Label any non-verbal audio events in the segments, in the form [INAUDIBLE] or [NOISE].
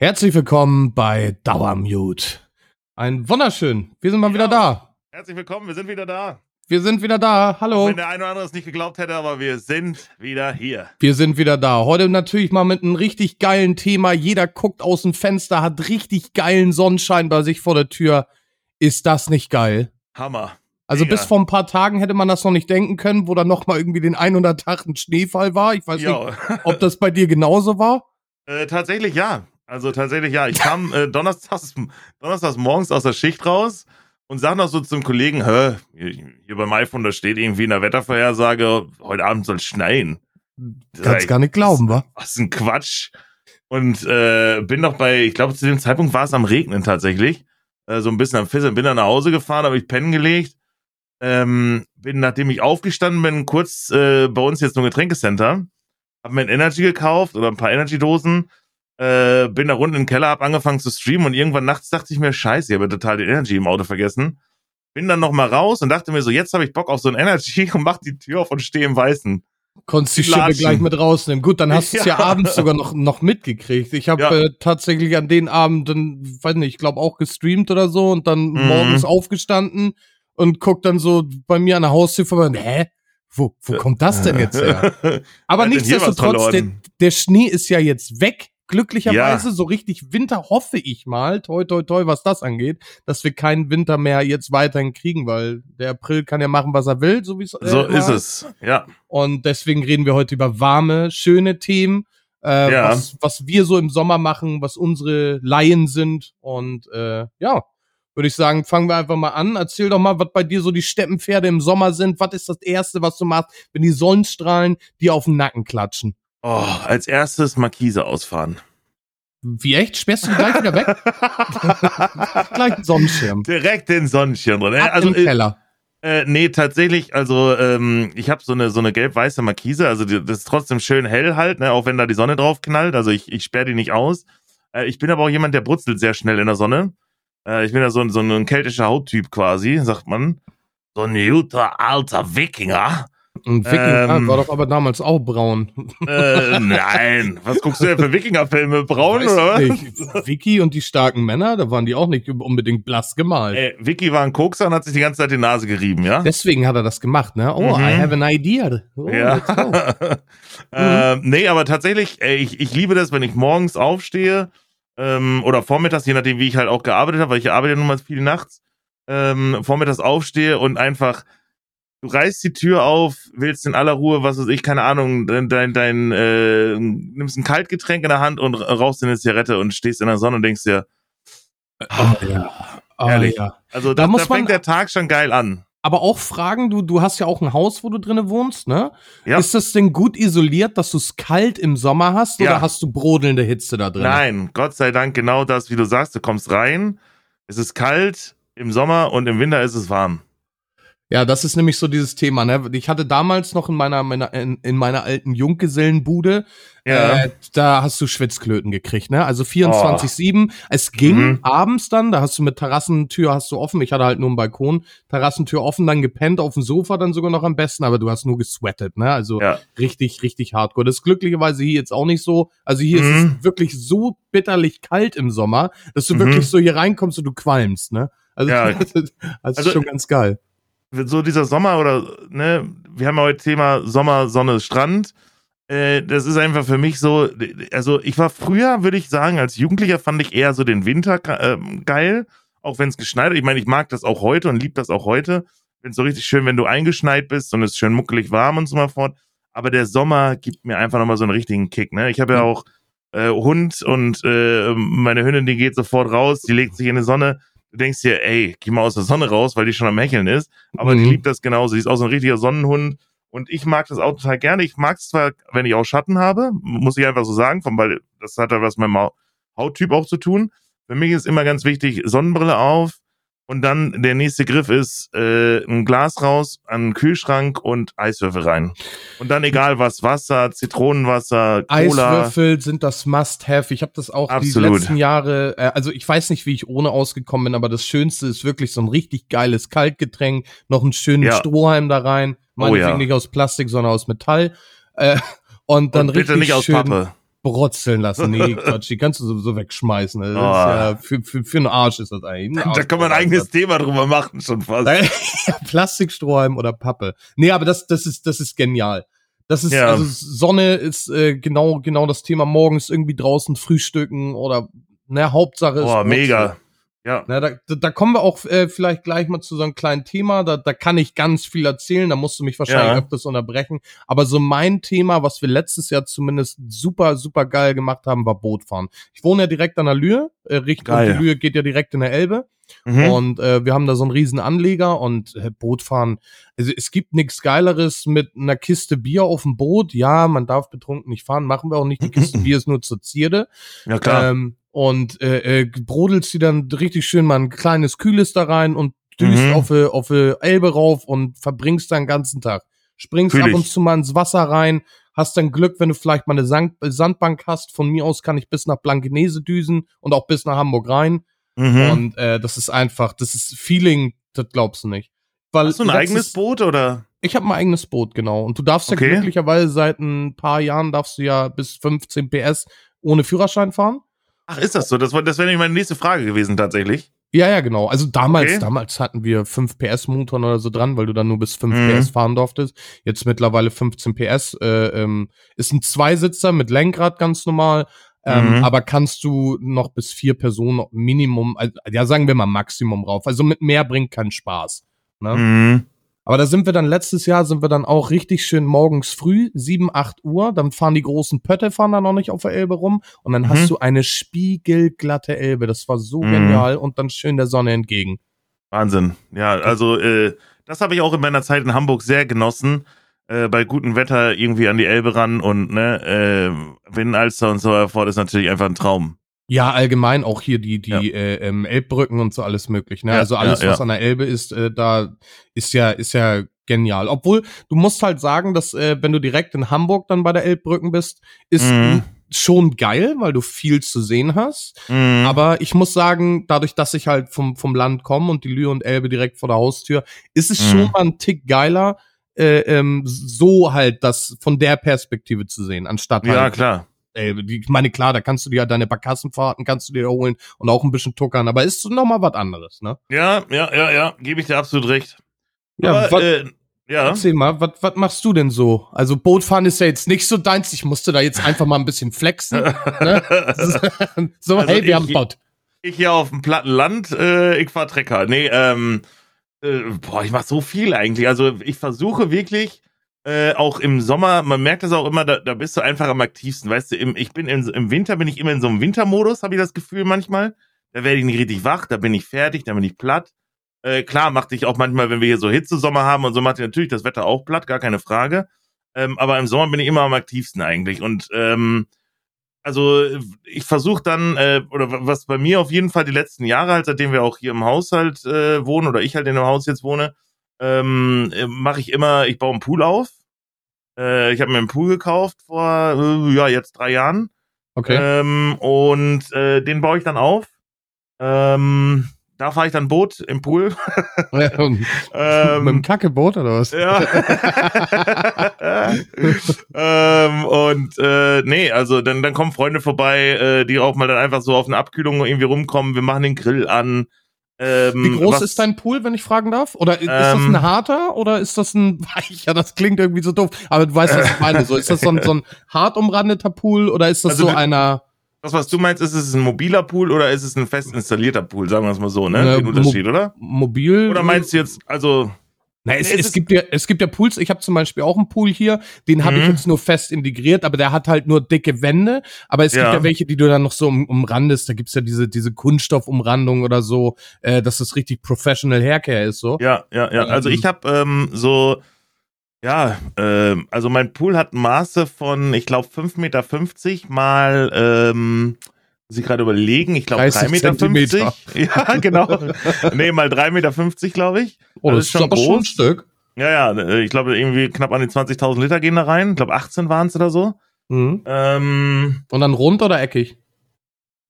Herzlich willkommen bei Dauermute. Ein wunderschön. Wir sind mal Ja. wieder da. Herzlich willkommen, wir sind wieder da. Wir sind wieder da. Hallo. Wenn der eine oder andere es nicht geglaubt hätte, aber wir sind wieder hier. Wir sind wieder da. Heute natürlich mal mit einem richtig geilen Thema. Jeder guckt aus dem Fenster, hat richtig geilen Sonnenschein bei sich vor der Tür. Ist das nicht geil? Hammer. Also Mega. bis vor ein paar Tagen hätte man das noch nicht denken können, wo dann noch mal irgendwie den 100 Tag ein Schneefall war. Ich weiß nicht, Ja, ob das bei dir genauso war. [LAUGHS] äh, tatsächlich ja. Also tatsächlich ja. Ich kam äh, donnerstags, donnerstags morgens aus der Schicht raus und sag noch so zum Kollegen, hä, hier, beim iPhone, da steht irgendwie in der Wettervorhersage, heute Abend soll es schneien. Kannst gar nicht glauben, wa? Was ein Quatsch. Und äh, bin noch bei, ich glaube, zu dem Zeitpunkt war es am Regnen tatsächlich. Äh, so ein bisschen am Fisseln. Bin dann nach Hause gefahren, habe ich pennen gelegt. Ähm, bin, nachdem ich aufgestanden bin, kurz äh, bei uns jetzt nur Getränkecenter. Hab mir ein Energy gekauft oder ein paar Energy-Dosen. Äh, bin da unten im Keller, hab angefangen zu streamen und irgendwann nachts dachte ich mir, scheiße, ich habe total die Energy im Auto vergessen. Bin dann noch mal raus und dachte mir so, jetzt habe ich Bock auf so ein Energy [LAUGHS] und mach die Tür auf und stehe im Weißen. Konntest die Schippe gleich mit rausnehmen. Gut, dann hast [LAUGHS] du es ja. Ja. abends sogar noch, noch mitgekriegt. Ich habe Ja. äh, tatsächlich an den Abenden, weiß nicht, ich glaube auch gestreamt oder so und dann Mhm. morgens aufgestanden und guck dann so bei mir an der Haustür vorbei. und, Hä? Wo, wo kommt das denn jetzt her? [LAUGHS] Aber nichtsdestotrotz, der, der Schnee ist ja jetzt weg. Glücklicherweise, Ja. so richtig Winter hoffe ich mal, toi, toi, toi, was das angeht, dass wir keinen Winter mehr jetzt weiterhin kriegen, weil der April kann ja machen, was er will, so wie es äh, So ist es. Ja. und deswegen reden wir heute über warme, schöne Themen, äh, Ja. was, was wir so im Sommer machen, was unsere Laien sind. Und äh, ja, würde ich sagen, fangen wir einfach mal an. Erzähl doch mal, was bei dir so die Steppenpferde im Sommer sind. Was ist das Erste, was du machst, wenn die Sonnenstrahlen dir auf den Nacken klatschen? Oh, als erstes Markise ausfahren. Wie echt? Sperrst du gleich wieder weg? [LAUGHS] gleich einen Sonnenschirm. Direkt den Sonnenschirm drin. Ab Also, im äh, Keller. äh, nee, tatsächlich, also ähm, ich habe so eine so eine gelb-weiße Markise, also die, das ist trotzdem schön hell halt, ne, auch wenn da die Sonne drauf knallt. Also ich, ich sperre die nicht aus. Äh, ich bin aber auch jemand, der brutzelt sehr schnell in der Sonne. Äh, ich bin ja so, ein- so ein keltischer Hauttyp quasi, sagt man. So ein guter alter Wikinger. Ein Wikinger ähm, war doch aber damals auch braun. Äh, nein. Was guckst du denn für Wikingerfilme? Braun Weiß oder was? Vicky und die starken Männer, da waren die auch nicht unbedingt blass gemalt. Ey, Vicky war ein Kokser und hat sich die ganze Zeit die Nase gerieben, ja? Deswegen hat er das gemacht, ne? Oh, Mhm. I have an idea. Oh, ja. [LAUGHS] ähm, nee, aber tatsächlich, ey, ich, ich liebe das, wenn ich morgens aufstehe ähm, oder vormittags, je nachdem, wie ich halt auch gearbeitet habe, weil ich arbeite nun mal viel nachts, ähm, vormittags aufstehe und einfach, du reißt die Tür auf, willst in aller Ruhe, was weiß ich, keine Ahnung, dein, dein, dein äh, nimmst ein Kaltgetränk in der Hand und rauchst eine Zigarette und stehst in der Sonne und denkst dir, Ah, ja. Ah, Ehrlich. ja. also Da da, muss da man- fängt der Tag schon geil an. Aber auch fragen, du, du hast ja auch ein Haus, wo du drinnen wohnst, ne? Ja. Ist das denn gut isoliert, dass du es kalt im Sommer hast oder Ja. hast du brodelnde Hitze da drin? Nein, Gott sei Dank genau das, wie du sagst. Du kommst rein, es ist kalt im Sommer und im Winter ist es warm. Ja, das ist nämlich so dieses Thema, ne? Ich hatte damals noch in meiner, meiner in, in meiner alten Junggesellenbude, Ja. äh, da hast du Schwitzklöten gekriegt, ne? Also 24-7. Es ging Mhm. abends dann, da hast du mit Terrassentür hast du offen, ich hatte halt nur einen Balkon, Terrassentür offen, dann gepennt auf dem Sofa dann sogar noch am besten, aber du hast nur gesweatet, ne? Also Ja. richtig, richtig hardcore. Das ist glücklicherweise hier jetzt auch nicht so. Also hier ist Mhm. es wirklich so bitterlich kalt im Sommer, dass du Mhm. wirklich so hier reinkommst und du qualmst, ne? Also, Ja. [LAUGHS] das ist Also- schon ganz geil. So dieser Sommer oder, ne, wir haben ja heute Thema Sommer, Sonne, Strand. Äh, das ist einfach für mich so, also ich war früher, würde ich sagen, als Jugendlicher fand ich eher so den Winter ähm, geil, auch wenn es geschneit hat. Ich meine, ich mag das auch heute und lieb das auch heute. Finde es so richtig schön, wenn du eingeschneit bist und es ist schön muckelig warm und so mal fort. Aber der Sommer gibt mir einfach nochmal so einen richtigen Kick, ne? Ich habe ja Mhm. auch äh, Hund und äh, meine Hündin, die geht sofort raus, die legt sich in die Sonne. Du denkst dir, ey, geh mal aus der Sonne raus, weil die schon am Hecheln ist. Aber Mhm. die liebt das genauso. Die ist auch so ein richtiger Sonnenhund. Und ich mag das auch total gerne. Ich mag es zwar, wenn ich auch Schatten habe, muss ich einfach so sagen, von, weil das hat ja was mit meinem Hauttyp auch zu tun. Für mich ist immer ganz wichtig, Sonnenbrille auf, Und dann der nächste Griff ist äh, ein Glas raus, an den Kühlschrank und Eiswürfel rein. Und dann egal was, Wasser, Zitronenwasser, Cola. Eiswürfel sind das Must-Have. Ich habe das auch die Absolut. letzten Jahre, äh, also ich weiß nicht, wie ich ohne ausgekommen bin, aber das Schönste ist wirklich so ein richtig geiles Kaltgetränk, noch einen schönen Ja. Strohhalm da rein, Oh meinetwegen ja. nicht aus Plastik, sondern aus Metall. Äh, und dann und bitte richtig nicht aus schön, Pappe. Brutzeln lassen. Nee, [LAUGHS] Quatsch, die kannst du sowieso wegschmeißen. Das Oh. ist ja, für, für, für einen Arsch ist das eigentlich. [LAUGHS] Da kann man ein eigenes Thema drüber machen, schon fast. [LAUGHS] Plastikstrohhalm oder Pappe. Nee, aber das, das ist, das ist genial. Das ist, Ja. also Sonne ist äh, genau, genau das Thema. Morgens irgendwie draußen frühstücken oder, ne, Hauptsache ist. Boah, mega. Ja. Na, da, da kommen wir auch äh, vielleicht gleich mal zu so einem kleinen Thema. Da, da kann ich ganz viel erzählen. Da musst du mich wahrscheinlich Ja. öfters unterbrechen. Aber so mein Thema, was wir letztes Jahr zumindest super, super geil gemacht haben, war Bootfahren. Ich wohne ja direkt an der Lühe. Äh, Richtung Geil. die Lühe geht ja direkt in der Elbe. Mhm. Und äh, wir haben da so einen riesen Anleger und äh, Bootfahren. Also es gibt nichts Geileres mit einer Kiste Bier auf dem Boot. Ja, man darf betrunken nicht fahren, machen wir auch nicht. Die Kiste [LAUGHS] Bier ist nur zur Zierde. Ja, klar. Ähm, und äh, äh, brodelst die dann richtig schön mal ein kleines Kühles da rein und düst Mhm. auf die auf die Elbe rauf und verbringst dann den ganzen Tag. Springst Fühl ab und zu mal ins Wasser rein, hast dann Glück, wenn du vielleicht mal eine Sand Sandbank hast. Von mir aus kann ich bis nach Blankenese düsen und auch bis nach Hamburg rein. Mhm. Und äh, das ist einfach, das ist Feeling, das glaubst du nicht. Weil Hast du ein letztes- eigenes Boot oder? Ich habe ein eigenes Boot, genau. Und du darfst Okay. ja glücklicherweise seit ein paar Jahren darfst du ja bis 15 PS ohne Führerschein fahren. Ach, ist das so? Das, das wäre nämlich meine nächste Frage gewesen, tatsächlich. Ja, ja, genau. Also damals, Okay. damals hatten wir 5 PS Motoren oder so dran, weil du dann nur bis 5 Mhm. PS fahren durftest. Jetzt mittlerweile 15 PS. Äh, ähm, ist ein Zweisitzer mit Lenkrad ganz normal. Ähm, Mhm. Aber kannst du noch bis vier Personen Minimum, also, ja, sagen wir mal Maximum rauf. Also mit mehr bringt keinen Spaß. Ne? Mhm. Aber da sind wir dann letztes Jahr, sind wir dann auch richtig schön morgens früh, 7, 8 Uhr, dann fahren die großen Pötte, fahren da noch nicht auf der Elbe rum und dann Mhm. hast du eine spiegelglatte Elbe. Das war so Mhm. genial und dann schön der Sonne entgegen. Wahnsinn. Ja, also äh, das habe ich auch in meiner Zeit in Hamburg sehr genossen. Äh, bei gutem Wetter irgendwie an die Elbe ran und ne, äh, Winnalster und so fort ist natürlich einfach ein Traum. Ja, allgemein auch hier die, die Ja. äh, ähm, Elbbrücken und so alles möglich. Ne? Ja, also alles, ja. was an der Elbe ist, äh, da ist ja, ist ja genial. Obwohl, du musst halt sagen, dass äh, wenn du direkt in Hamburg dann bei der Elbbrücken bist, ist Mhm. schon geil, weil du viel zu sehen hast. Mhm. Aber ich muss sagen, dadurch, dass ich halt vom, vom Land komme und die Lühe und Elbe direkt vor der Haustür, ist es Mhm. schon mal ein Tick geiler, äh, ähm, so halt das von der Perspektive zu sehen, anstatt ja, halt klar. Elbe. Die- Ich meine, klar, da kannst du dir ja deine Barkassenfahrten kannst du dir holen und auch ein bisschen tuckern, aber ist noch mal was anderes, ne? Ja, ja, ja, ja, gebe ich dir absolut recht. Ja, Aber, äh, ja. erzähl mal, was was machst du denn so? Also Bootfahren ist ja jetzt nicht so deins, ich musste da jetzt einfach mal ein bisschen flexen. ne? [LAUGHS] so, Also hey, wir ich- haben Boot. Ich hier auf dem platten Land, äh, ich fahr Trecker. Nee, ähm, äh, boah, ich mach so viel eigentlich. Also ich versuche wirklich, äh, auch im Sommer, man merkt das auch immer, da, da bist du einfach am aktivsten. Weißt du, im, ich bin im, im Winter, bin ich immer in so einem Wintermodus, habe ich das Gefühl manchmal. Da werde ich nicht richtig wach, da bin ich fertig, da bin ich platt. Äh, klar, macht dich auch manchmal, wenn wir hier so Hitzesommer haben und so, macht dich natürlich das Wetter auch platt, gar keine Frage. Ähm, aber im Sommer bin ich immer am aktivsten eigentlich. Und ähm, also ich versuche dann, äh, oder was bei mir auf jeden Fall die letzten Jahre, halt, seitdem wir auch hier im Haushalt äh, wohnen, oder ich halt in dem Haus jetzt wohne, ähm, äh, mache ich immer, ich baue einen Pool auf. Äh, ich habe mir einen Pool gekauft vor, äh, ja, jetzt drei Jahren. Okay. Ähm, und äh, den baue ich dann auf. Ähm, da fahre ich dann Boot im Pool. Ja, [LAUGHS] und Mit ähm, dem Kackeboot oder was? ja. [LAUGHS] ähm, und äh, nee, also dann, dann kommen Freunde vorbei, äh, die auch mal dann einfach so auf eine Abkühlung irgendwie rumkommen. Wir machen den Grill an. Ähm, Wie groß was- ist dein Pool, wenn ich fragen darf? Oder ist das Ähm, ein harter oder ist das ein [LAUGHS] weicher? Das klingt irgendwie so doof. Aber du weißt, was ich meine. So, ist das so ein, so ein hart umrandeter Pool oder ist das Also so einer Das, was du meinst, ist es ein mobiler Pool oder ist es ein fest installierter Pool? Sagen wir es mal so, ne? Ja, Den Unterschied, oder? mobil? Oder meinst du jetzt, also, Na, es, es gibt ja, es gibt ja Pools. Ich habe zum Beispiel auch einen Pool hier. Den habe ich Mhm. jetzt nur fest integriert, aber der hat halt nur dicke Wände. Aber es gibt Ja. ja welche, die du dann noch so um, umrandest. Da gibt's ja diese, diese Kunststoffumrandung oder so, äh, dass das richtig professional Haircare ist. So. ja, ja, ja. Also Ähm. ich habe ähm, so, ja, ähm, also mein Pool hat Maße von, ich glaube, 5,50 Meter mal, ähm, muss ich gerade überlegen, ich glaube 30 3,50 Meter. Zentimeter. [LAUGHS] Ja, genau. nee, mal 3,50 Meter, glaube ich. Oh, Also das ist ist schon aber schon ein groß. Stück. Ja, ja, äh, ich glaube irgendwie knapp an die 20.000 Liter gehen da rein. Ich glaube 18 waren es oder so. Mhm. Ähm, Und dann rund oder eckig?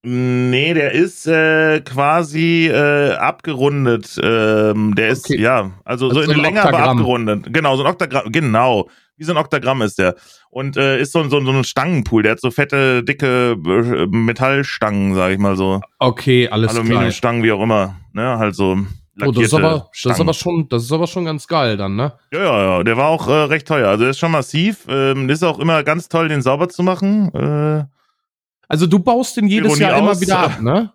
Nee, der ist äh, quasi äh, abgerundet. Ähm, der ist, Okay. ja, also, Also so so in der Länge, aber abgerundet. Genau, so ein Oktagramm, genau. Wie so ein Oktagramm ist der. Und äh, ist so, ein- so, ein- so ein Stangenpool. Der hat so fette, dicke äh, Metallstangen, sag ich mal so. Okay, alles klar. Aluminiumstangen, wie auch immer. Ne, halt so Oh, das ist, aber, das, ist aber schon, das ist aber schon ganz geil dann, ne? Ja, ja, ja, der war auch äh, recht teuer. Also der ist schon massiv. Ähm, ist auch immer ganz toll, den sauber zu machen. Äh, Also du baust den jedes Ironie Jahr immer aus. wieder ab, ne?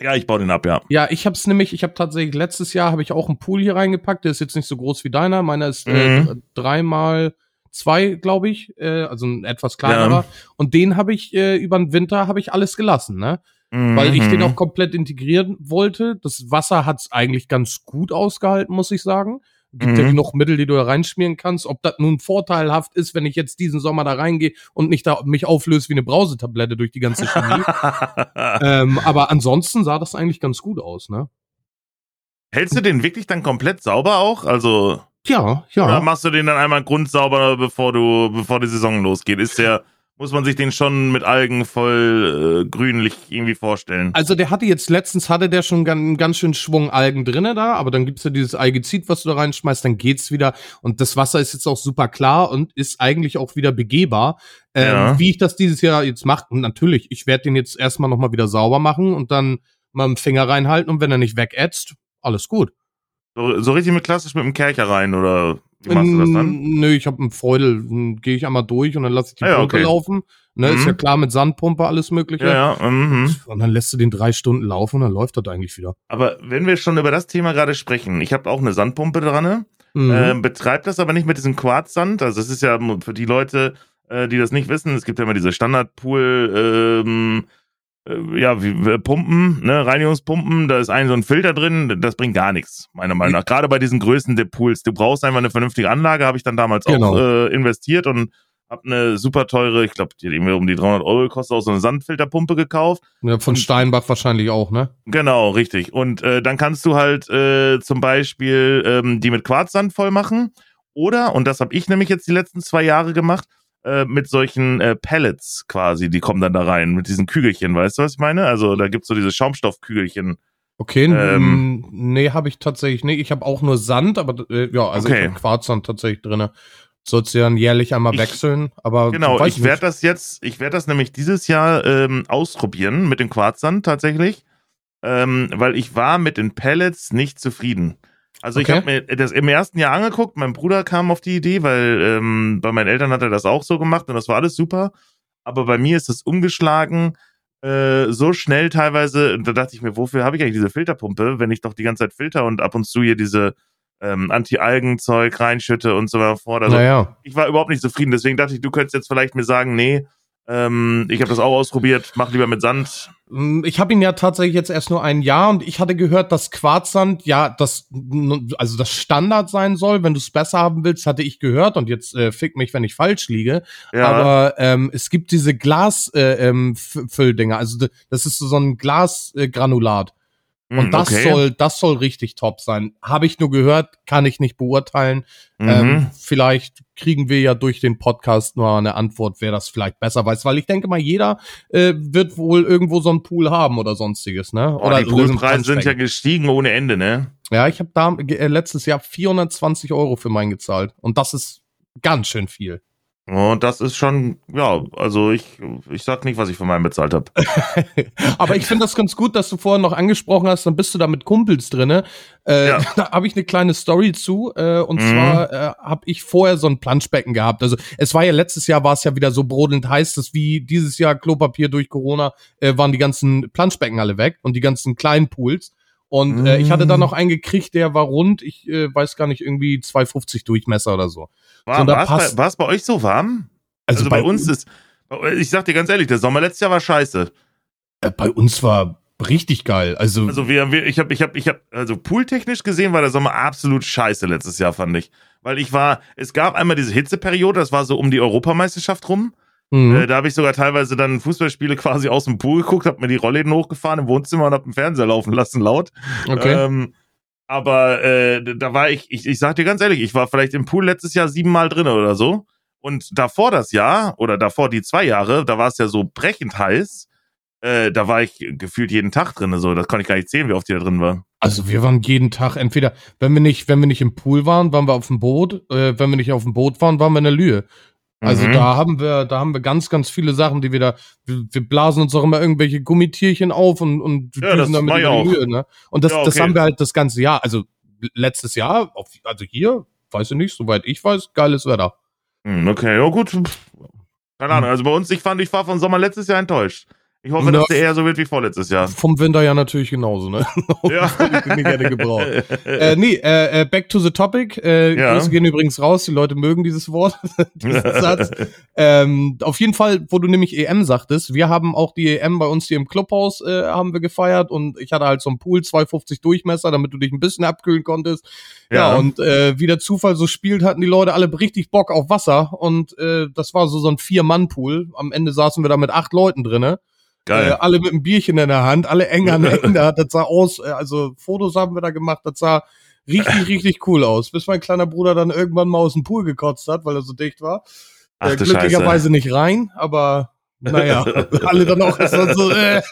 ja, ich baue den ab, ja. Ja, ich hab's nämlich, ich habe tatsächlich letztes Jahr habe ich auch einen Pool hier reingepackt, der ist jetzt nicht so groß wie deiner, meiner ist äh, Mhm. d- dreimal zwei, glaube ich, äh, also ein etwas kleinerer. Ja. Und den habe ich äh, über den Winter habe ich alles gelassen, ne? Weil ich den Mhm. auch komplett integrieren wollte. Das Wasser hat's eigentlich ganz gut ausgehalten, muss ich sagen. Gibt ja Mhm. genug Mittel, die du da reinschmieren kannst. Ob das nun vorteilhaft ist, wenn ich jetzt diesen Sommer da reingehe und nicht da mich auflöse wie eine Brausetablette durch die ganze Chemie. [LAUGHS] ähm, aber ansonsten sah das eigentlich ganz gut aus, ne? Hältst du den wirklich dann komplett sauber auch? Also, Ja, ja. oder machst du den dann einmal grundsauber, bevor du, bevor die Saison losgeht? Ist der, muss man sich den schon mit Algen voll äh, grünlich irgendwie vorstellen? Also der hatte jetzt letztens hatte der schon ganz, ganz schön Schwung Algen drinne da, aber dann gibt's ja dieses Algezid, was du da reinschmeißt, dann geht's wieder und das Wasser ist jetzt auch super klar und ist eigentlich auch wieder begehbar. Ähm, Ja. Wie ich das dieses Jahr jetzt mache, und natürlich, ich werde den jetzt erstmal nochmal wieder sauber machen und dann mal einen Finger reinhalten und wenn er nicht wegätzt, alles gut. So, so richtig mit klassisch mit dem Kercher rein oder wie machst du das dann? Mm, Nö, ich habe einen Freudel, gehe ich einmal durch und dann lasse ich die Ah ja, Pumpe okay. laufen. Ne, ist Mhm. ja klar mit Sandpumpe alles mögliche. Ja, ja. Mhm. Und dann lässt du den drei Stunden laufen und dann läuft das eigentlich wieder. Aber wenn wir schon über das Thema gerade sprechen, ich habe auch eine Sandpumpe dran, ne? Mhm. ähm, betreibt das aber nicht mit diesem Quarzsand. Also es ist ja für die Leute, äh, die das nicht wissen, es gibt ja immer diese Standardpool, ähm, äh, ja, wie äh, Pumpen, ne, Reinigungspumpen, da ist ein so ein Filter drin, das bringt gar nichts, meiner Meinung nach. Gerade bei diesen Größen der Pools. Du brauchst einfach eine vernünftige Anlage, habe ich dann damals Genau. auch äh, investiert und habe eine super teure, ich glaube, die hat irgendwie um die 300 Euro gekostet, auch so eine Sandfilterpumpe gekauft. Ja, von Und- Steinbach wahrscheinlich auch, ne? Genau, richtig. Und äh, dann kannst du halt äh, zum Beispiel ähm, die mit Quarzsand voll machen. Oder, und das habe ich nämlich jetzt die letzten zwei Jahre gemacht, äh, mit solchen äh, Pellets quasi, die kommen dann da rein, mit diesen Kügelchen, weißt du, was ich meine? Also da gibt's so diese Schaumstoffkügelchen. Okay, Ähm. nee, habe ich tatsächlich nicht. Ich habe auch nur Sand, aber äh, ja, also Okay. ich habe Quarzsand tatsächlich drinne. Sollst du dann jährlich einmal Ich- wechseln, aber Genau, weiß ich werde das jetzt, ich werde das nämlich dieses Jahr ähm, ausprobieren mit dem Quarzsand tatsächlich, ähm, weil ich war mit den Pellets nicht zufrieden. Also ich Okay. habe mir das im ersten Jahr angeguckt, mein Bruder kam auf die Idee, weil ähm, bei meinen Eltern hat er das auch so gemacht und das war alles super. Aber bei mir ist das umgeschlagen äh, so schnell teilweise, und da dachte ich mir, wofür habe ich eigentlich diese Filterpumpe, wenn ich doch die ganze Zeit filter und ab und zu hier diese ähm, Anti-Algen-Zeug reinschütte und so weiter fort. Also naja. ich war überhaupt nicht zufrieden. Deswegen dachte ich, du könntest jetzt vielleicht mir sagen, nee, ähm, ich habe das auch ausprobiert, mach lieber mit Sand. Mm, Ich habe ihn ja tatsächlich jetzt erst nur ein Jahr und ich hatte gehört, dass Quarzsand ja das also das Standard sein soll. Wenn du es besser haben willst, hatte ich gehört und jetzt äh, fick mich, wenn ich falsch liege. Ja, Aber ähm, es gibt diese Glasfülldinger, äh, ähm, also das ist so ein Glasgranulat. Äh, Und das okay. soll, das soll richtig top sein. Habe ich nur gehört, kann ich nicht beurteilen. Mhm. Ähm, vielleicht kriegen wir ja durch den Podcast nur eine Antwort, wer das vielleicht besser weiß, weil ich denke mal, jeder äh, wird wohl irgendwo so einen Pool haben oder sonstiges, ne? Boah, oder die so ein Poolpreise sind ja gestiegen ohne Ende, ne? ja, ich habe da äh, letztes Jahr 420 Euro für meinen gezahlt und das ist ganz schön viel. Und das ist schon, ja, also ich, ich sag nicht, was ich für meinen bezahlt habe. [LAUGHS] Aber ich finde das ganz gut, dass du vorhin noch angesprochen hast, dann bist du da mit Kumpels drinne. Äh, Ja. [LAUGHS] Da habe ich eine kleine Story zu. Äh, und Mhm. zwar äh, habe ich vorher so ein Planschbecken gehabt. Also es war ja letztes Jahr war es ja wieder so brodelnd heiß, dass wie dieses Jahr Klopapier durch Corona äh, waren die ganzen Planschbecken alle weg und die ganzen kleinen Pools. Und äh, ich hatte da Mhm. noch einen gekriegt, der war rund, ich äh, weiß gar nicht, irgendwie 250 Durchmesser oder so. War, So, passt- bei, bei euch so warm? Also, Also, bei, uns ist, ich sag dir ganz ehrlich, der Sommer letztes Jahr war scheiße. äh, bei uns war richtig geil. Also, Also wir, wir ich habe, ich habe, ich habe, also pooltechnisch gesehen war der Sommer absolut scheiße letztes Jahr fand ich, weil ich war, es gab einmal diese Hitzeperiode, das war so um die Europameisterschaft rum. Mhm. Äh, da habe ich sogar teilweise dann Fußballspiele quasi aus dem Pool geguckt, habe mir die Rollläden hochgefahren im Wohnzimmer und habe den Fernseher laufen lassen laut. okay. Ähm, aber äh, da war ich, ich, ich sag dir ganz ehrlich, ich war vielleicht im Pool letztes Jahr siebenmal drin oder so. Und davor das Jahr oder davor die zwei Jahre, da war es ja so brechend heiß. äh, da war ich gefühlt jeden Tag drin. So, das konnte ich gar nicht sehen, wie oft die da drin war. Also wir waren jeden Tag entweder, wenn wir nicht, wenn wir nicht im Pool waren, waren wir auf dem Boot. Äh, wenn wir nicht auf dem Boot waren, waren wir in der Lühe. Also Mhm. da haben wir, da haben wir ganz, ganz viele Sachen, die wir da, wir, wir blasen uns auch immer irgendwelche Gummitierchen auf und, und Ja, das ich in. Lühe, ne? Und das, Ja, das okay. haben wir halt das ganze Jahr. Also letztes Jahr, auf, also hier, weiß ich nicht, soweit ich weiß, geiles Wetter. Hm, okay, ja gut. Keine Ahnung. Also bei uns, ich fand, ich war von Sommer letztes Jahr enttäuscht. Ich hoffe, Na, dass der eher so wird wie vorletztes Jahr. Vom Winter ja natürlich genauso, ne? [LAUGHS] [LAUGHS] Ja. Ich hätte gebraucht. [LAUGHS] Äh, nee, äh, äh, back to the topic. Äh, Ja. Grüße gehen übrigens raus. Die Leute mögen dieses Wort, diesen Satz. Ähm, auf jeden Fall, wo du nämlich EM sagtest, wir haben auch die EM bei uns hier im Clubhaus äh, haben wir gefeiert und ich hatte halt so einen Pool 250 Durchmesser, damit du dich ein bisschen abkühlen konntest. Ja, Ja. und äh, wie der Zufall so spielt, hatten die Leute alle richtig Bock auf Wasser und äh, das war so so ein Vier-Mann-Pool. Am Ende saßen wir da mit acht Leuten drinne. Äh, Geil. alle mit einem Bierchen in der Hand, alle eng aneinander. [LAUGHS] Das sah aus, äh, also Fotos haben wir da gemacht, das sah richtig, [LAUGHS] richtig cool aus. Bis mein kleiner Bruder dann irgendwann mal aus dem Pool gekotzt hat, weil er so dicht war. Ach äh, glücklicherweise nicht rein, aber naja, [LAUGHS] alle dann auch so, so äh.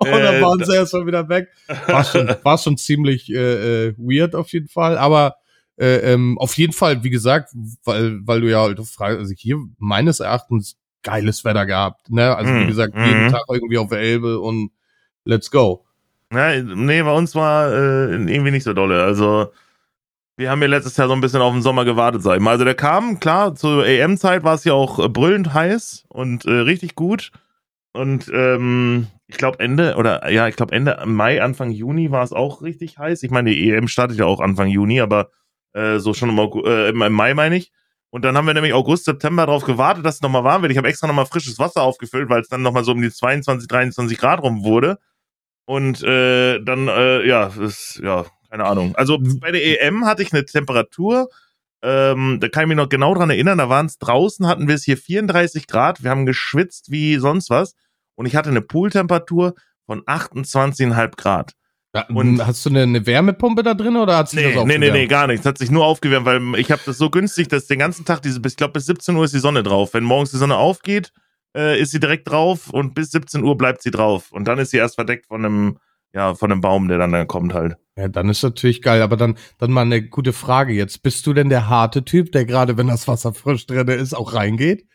und dann Äh, waren sie erstmal wieder weg. War schon, war schon ziemlich äh, äh, weird auf jeden Fall, aber äh, ähm, auf jeden Fall, wie gesagt, weil, weil du ja halt fragst, also hier meines Erachtens geiles Wetter gehabt, ne? Also wie Mhm, gesagt, jeden mhm. Tag irgendwie auf der Elbe und let's go. Ja, nee, bei uns war äh, irgendwie nicht so dolle. Also, wir haben ja letztes Jahr so ein bisschen auf den Sommer gewartet, sag ich mal. Also, der kam, klar, zur EM-Zeit war es ja auch äh, brüllend heiß und äh, richtig gut. Und ähm, ich glaube Ende, oder ja, ich glaube Ende Mai, Anfang Juni war es auch richtig heiß. Ich meine, die EM startet ja auch Anfang Juni, aber äh, so schon im, äh, im Mai meine ich. Und dann haben wir nämlich August, September darauf gewartet, dass es nochmal warm wird. Ich habe extra nochmal frisches Wasser aufgefüllt, weil es dann nochmal so um die 22, 23 Grad rum wurde. Und äh, dann, äh, ja, das, ja, keine Ahnung. Also bei der EM hatte ich eine Temperatur, ähm, da kann ich mich noch genau dran erinnern, da waren es draußen, hatten wir es hier 34 Grad, wir haben geschwitzt wie sonst was. Und ich hatte eine Pooltemperatur von 28,5 Grad. Ja, Und- hast du eine, eine Wärmepumpe da drin oder hat sich Nee, das nee, nee, aufgewärmt? nee, gar nichts. Hat sich nur aufgewärmt, weil ich habe das so günstig, dass den ganzen Tag, diese, bis- ich glaube bis 17 Uhr ist die Sonne drauf. Wenn morgens die Sonne aufgeht, äh, ist sie direkt drauf und bis 17 Uhr bleibt sie drauf. Und dann ist sie erst verdeckt von einem, ja, von einem Baum, der dann, dann kommt halt. Ja, dann ist natürlich geil, aber dann, dann mal eine gute Frage jetzt. Bist du denn der harte Typ, der gerade, wenn das Wasser frisch drin ist, auch reingeht?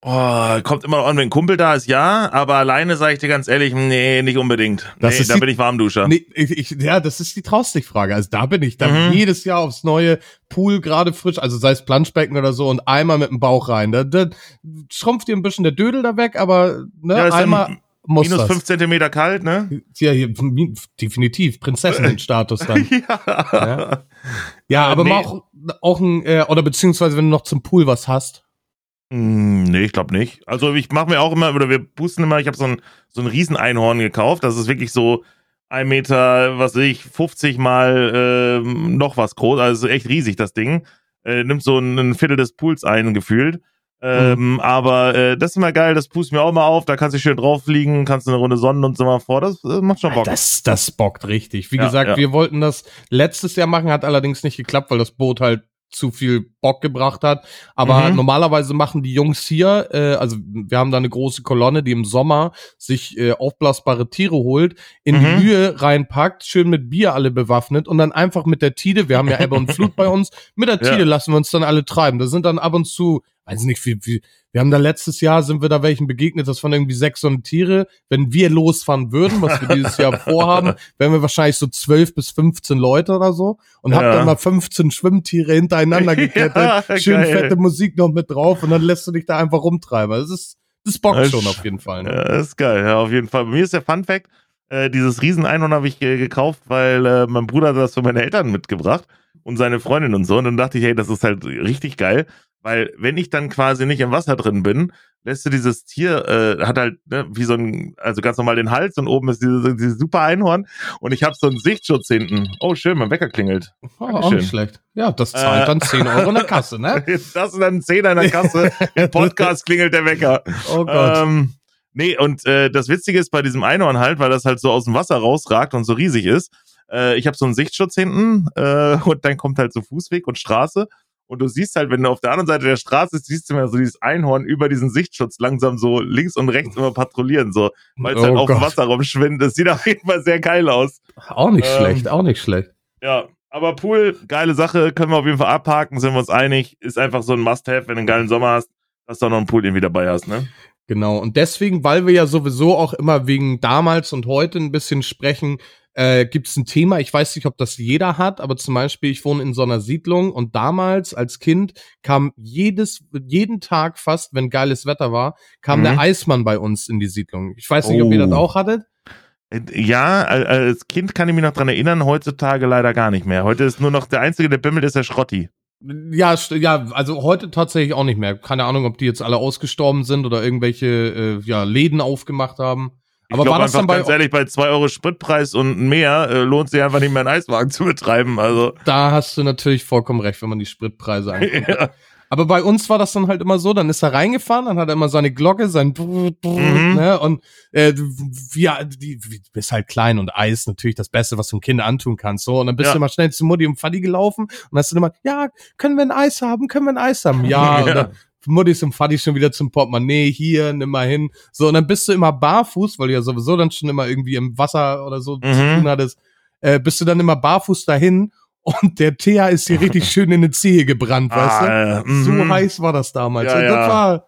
Oh, kommt immer noch an, wenn ein Kumpel da ist, ja, aber alleine sage ich dir ganz ehrlich, nee, nicht unbedingt. Das nee, ist da die- bin ich Warmduscher. Nee, ich, ich, ja, das ist die traust dich Frage. Also da bin ich dann Mhm. jedes Jahr aufs neue Pool gerade frisch, also sei es Planschbecken oder so und einmal mit dem Bauch rein. Da, da schrumpft dir ein bisschen der Dödel da weg, aber ne, Ja, einmal muss Minus das. fünf Zentimeter kalt, ne? Ja, hier, definitiv Prinzessinnenstatus dann. [LAUGHS] ja. Ja, aber nee. auch, auch ein, äh, oder beziehungsweise wenn du noch zum Pool was hast. Hm, Nee, ich glaube nicht. Also ich mache mir auch immer, oder wir pusten immer, ich habe so ein, so ein Rieseneinhorn gekauft. Das ist wirklich so ein Meter, was weiß ich, 50 mal ähm, noch was groß. Also echt riesig, das Ding. Äh, nimmt so ein, ein Viertel des Pools ein, gefühlt. Ähm, Aber äh, das ist immer geil, das pust mir auch mal auf, da kannst du schön drauf liegen, kannst du eine Runde sonnen und so mal vor. Das äh, macht schon Bock. Das, das bockt richtig. Wie Ja, gesagt, ja. wir wollten das letztes Jahr machen, hat allerdings nicht geklappt, weil das Boot halt zu viel Bock gebracht hat. Aber Mhm. normalerweise machen die Jungs hier, äh, also wir haben da eine große Kolonne, die im Sommer sich äh, aufblasbare Tiere holt, in Mhm. die Höhe reinpackt, schön mit Bier alle bewaffnet und dann einfach mit der Tide, wir haben ja Ebbe und [LAUGHS] Flut bei uns, mit der Ja. Tide lassen wir uns dann alle treiben. Da sind dann ab und zu, weiß nicht, wie, wie, wir haben da letztes Jahr, sind wir da welchen begegnet, das waren irgendwie sechs so eine Tiere. Wenn wir losfahren würden, was wir dieses Jahr [LAUGHS] vorhaben, wären wir wahrscheinlich so zwölf bis 15 Leute oder so und hab Ja. dann mal 15 Schwimmtiere hintereinander [LAUGHS] gekettet, Ja, schön geil. fette Musik noch mit drauf und dann lässt du dich da einfach rumtreiben. Das ist, das bockt Das schon auf jeden Fall. Ne? Ja, das ist geil, ja, auf jeden Fall. Bei mir ist der Fun Fact, äh, dieses Rieseneinhorn habe ich äh, gekauft, weil äh, mein Bruder hat das für meine Eltern mitgebracht und seine Freundin und so. Und dann dachte ich, hey, das ist halt richtig geil, weil wenn ich dann quasi nicht im Wasser drin bin, lässt du dieses Tier, äh, hat halt ne, wie so ein, also ganz normal den Hals und oben ist dieses, dieses super Einhorn und ich habe so einen Sichtschutz hinten. Oh, schön, mein Wecker klingelt. Oh, auch nicht schlecht. Ja, das zahlt Äh, dann 10 Euro in der Kasse, ne? [LAUGHS] Das ist dann ein Zehner in der Kasse. [LAUGHS] Im Podcast klingelt der Wecker. Oh Gott. Ähm, nee, und äh, das Witzige ist bei diesem Einhorn halt, weil das halt so aus dem Wasser rausragt und so riesig ist. Äh, ich habe so einen Sichtschutz hinten äh, [LAUGHS] und dann kommt halt so Fußweg und Straße. Und du siehst halt, wenn du auf der anderen Seite der Straße bist, siehst du immer so dieses Einhorn über diesen Sichtschutz langsam so links und rechts immer patrouillieren, so, weil es Oh halt auf dem Wasser rumschwimmt. Das sieht auf jeden Fall sehr geil aus. Auch nicht Ähm, schlecht, auch nicht schlecht. Ja, aber Pool, geile Sache, können wir auf jeden Fall abhaken, sind wir uns einig. Ist einfach so ein Must-Have, wenn du einen geilen Sommer hast, dass du auch noch einen Pool irgendwie dabei hast, ne? Genau. Und deswegen, weil wir ja sowieso auch immer wegen damals und heute ein bisschen sprechen, äh, gibt es ein Thema, ich weiß nicht, ob das jeder hat, aber zum Beispiel, ich wohne in so einer Siedlung und damals als Kind kam jedes, jeden Tag fast, wenn geiles Wetter war, kam Mhm. der Eismann bei uns in die Siedlung. Ich weiß nicht, ob ihr Oh. das auch hattet. Ja, al- als Kind kann ich mich noch dran erinnern, heutzutage leider gar nicht mehr. Heute ist nur noch der Einzige, der bimmelt, ist der Schrotti. Ja, ja, also heute tatsächlich auch nicht mehr. Keine Ahnung, ob die jetzt alle ausgestorben sind oder irgendwelche äh, ja, Läden aufgemacht haben. Ich Aber war das einfach, dann bei ganz ehrlich, bei 2 Euro Spritpreis und mehr äh, lohnt sich einfach nicht mehr einen Eiswagen [LAUGHS] zu betreiben. Also, Da hast du natürlich vollkommen recht, wenn man die Spritpreise [LAUGHS] anguckt. ja. Aber bei uns war das dann halt immer so, dann ist er reingefahren, dann hat er immer seine Glocke, sein Brrr, Brrr, Mhm. ne, und äh, ja, die, du bist halt klein und Eis natürlich das Beste, was du einem Kind antun kannst. So, und dann bist Ja. du immer schnell zu Mutti und Vati gelaufen und hast du immer, ja, können wir ein Eis haben, können wir ein Eis haben? [LAUGHS] Ja, Ja. dann Mutti und Vati schon wieder zum Portemonnaie, hier, nimm mal hin. So, und dann bist du immer barfuß, weil du ja sowieso dann schon immer irgendwie im Wasser oder so zu Mhm. tun hattest, äh, bist du dann immer barfuß dahin und der Teer ist dir richtig [LAUGHS] schön in die Zehe gebrannt, weißt du? Ah, äh, So mhm. heiß war das damals. Ja, und das ja. war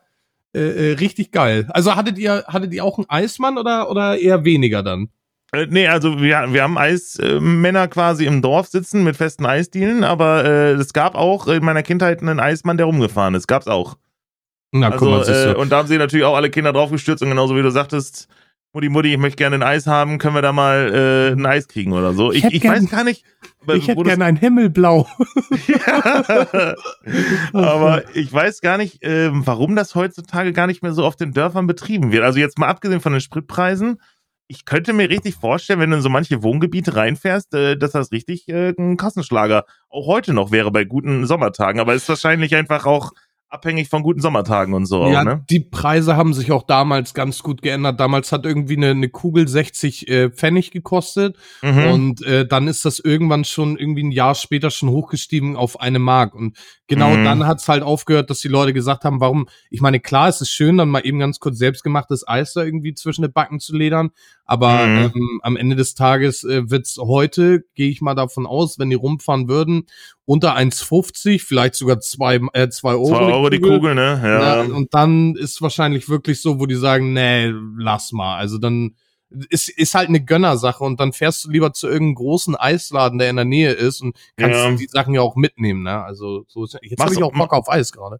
äh, äh, richtig geil. Also hattet ihr, hattet ihr auch einen Eismann oder, oder eher weniger dann? Äh, nee, also wir, wir haben Eismänner quasi im Dorf sitzen mit festen Eisdielen, aber äh, es gab auch in meiner Kindheit einen Eismann, der rumgefahren ist. Gab's auch. Na, Also, siehst du. äh, und da haben sie natürlich auch alle Kinder draufgestürzt und genauso wie du sagtest, Mutti, Mutti, ich möchte gerne ein Eis haben, können wir da mal äh, ein Eis kriegen oder so. Ich Ich, ich, gern- weiß gar nicht. ich hätte gerne ein Himmelblau. [LAUGHS] Aber ich weiß gar nicht, ähm, warum das heutzutage gar nicht mehr so auf den Dörfern betrieben wird. Also jetzt mal abgesehen von den Spritpreisen, ich könnte mir richtig vorstellen, wenn du in so manche Wohngebiete reinfährst, äh, dass das richtig äh, ein Kassenschlager auch heute noch wäre bei guten Sommertagen. Aber ist wahrscheinlich einfach auch abhängig von guten Sommertagen und so. ja, auch, ne? die Preise haben sich auch damals ganz gut geändert. Damals hat irgendwie eine, eine Kugel 60 äh, Pfennig gekostet Mhm. und äh, dann ist das irgendwann schon irgendwie ein Jahr später schon hochgestiegen auf eine Mark. Und genau Mhm. dann hat's halt aufgehört, dass die Leute gesagt haben, warum, ich meine, klar, es ist schön, dann mal eben ganz kurz selbstgemachtes Eis da irgendwie zwischen den Backen zu ledern, aber Mhm. ähm, am Ende des Tages äh, wird's heute, gehe ich mal davon aus, wenn die rumfahren würden, unter 1,50, vielleicht sogar zwei, äh, zwei Euro. Zwei Euro die Kugel, ne? Ja. Na, und dann ist wahrscheinlich wirklich so, wo die sagen, nee, lass mal. Also dann ist, ist halt eine Gönnersache und dann fährst du lieber zu irgendeinem großen Eisladen, der in der Nähe ist und kannst Ja. die Sachen ja auch mitnehmen, ne? Also so ist, jetzt habe ich auch Bock auf Eis gerade.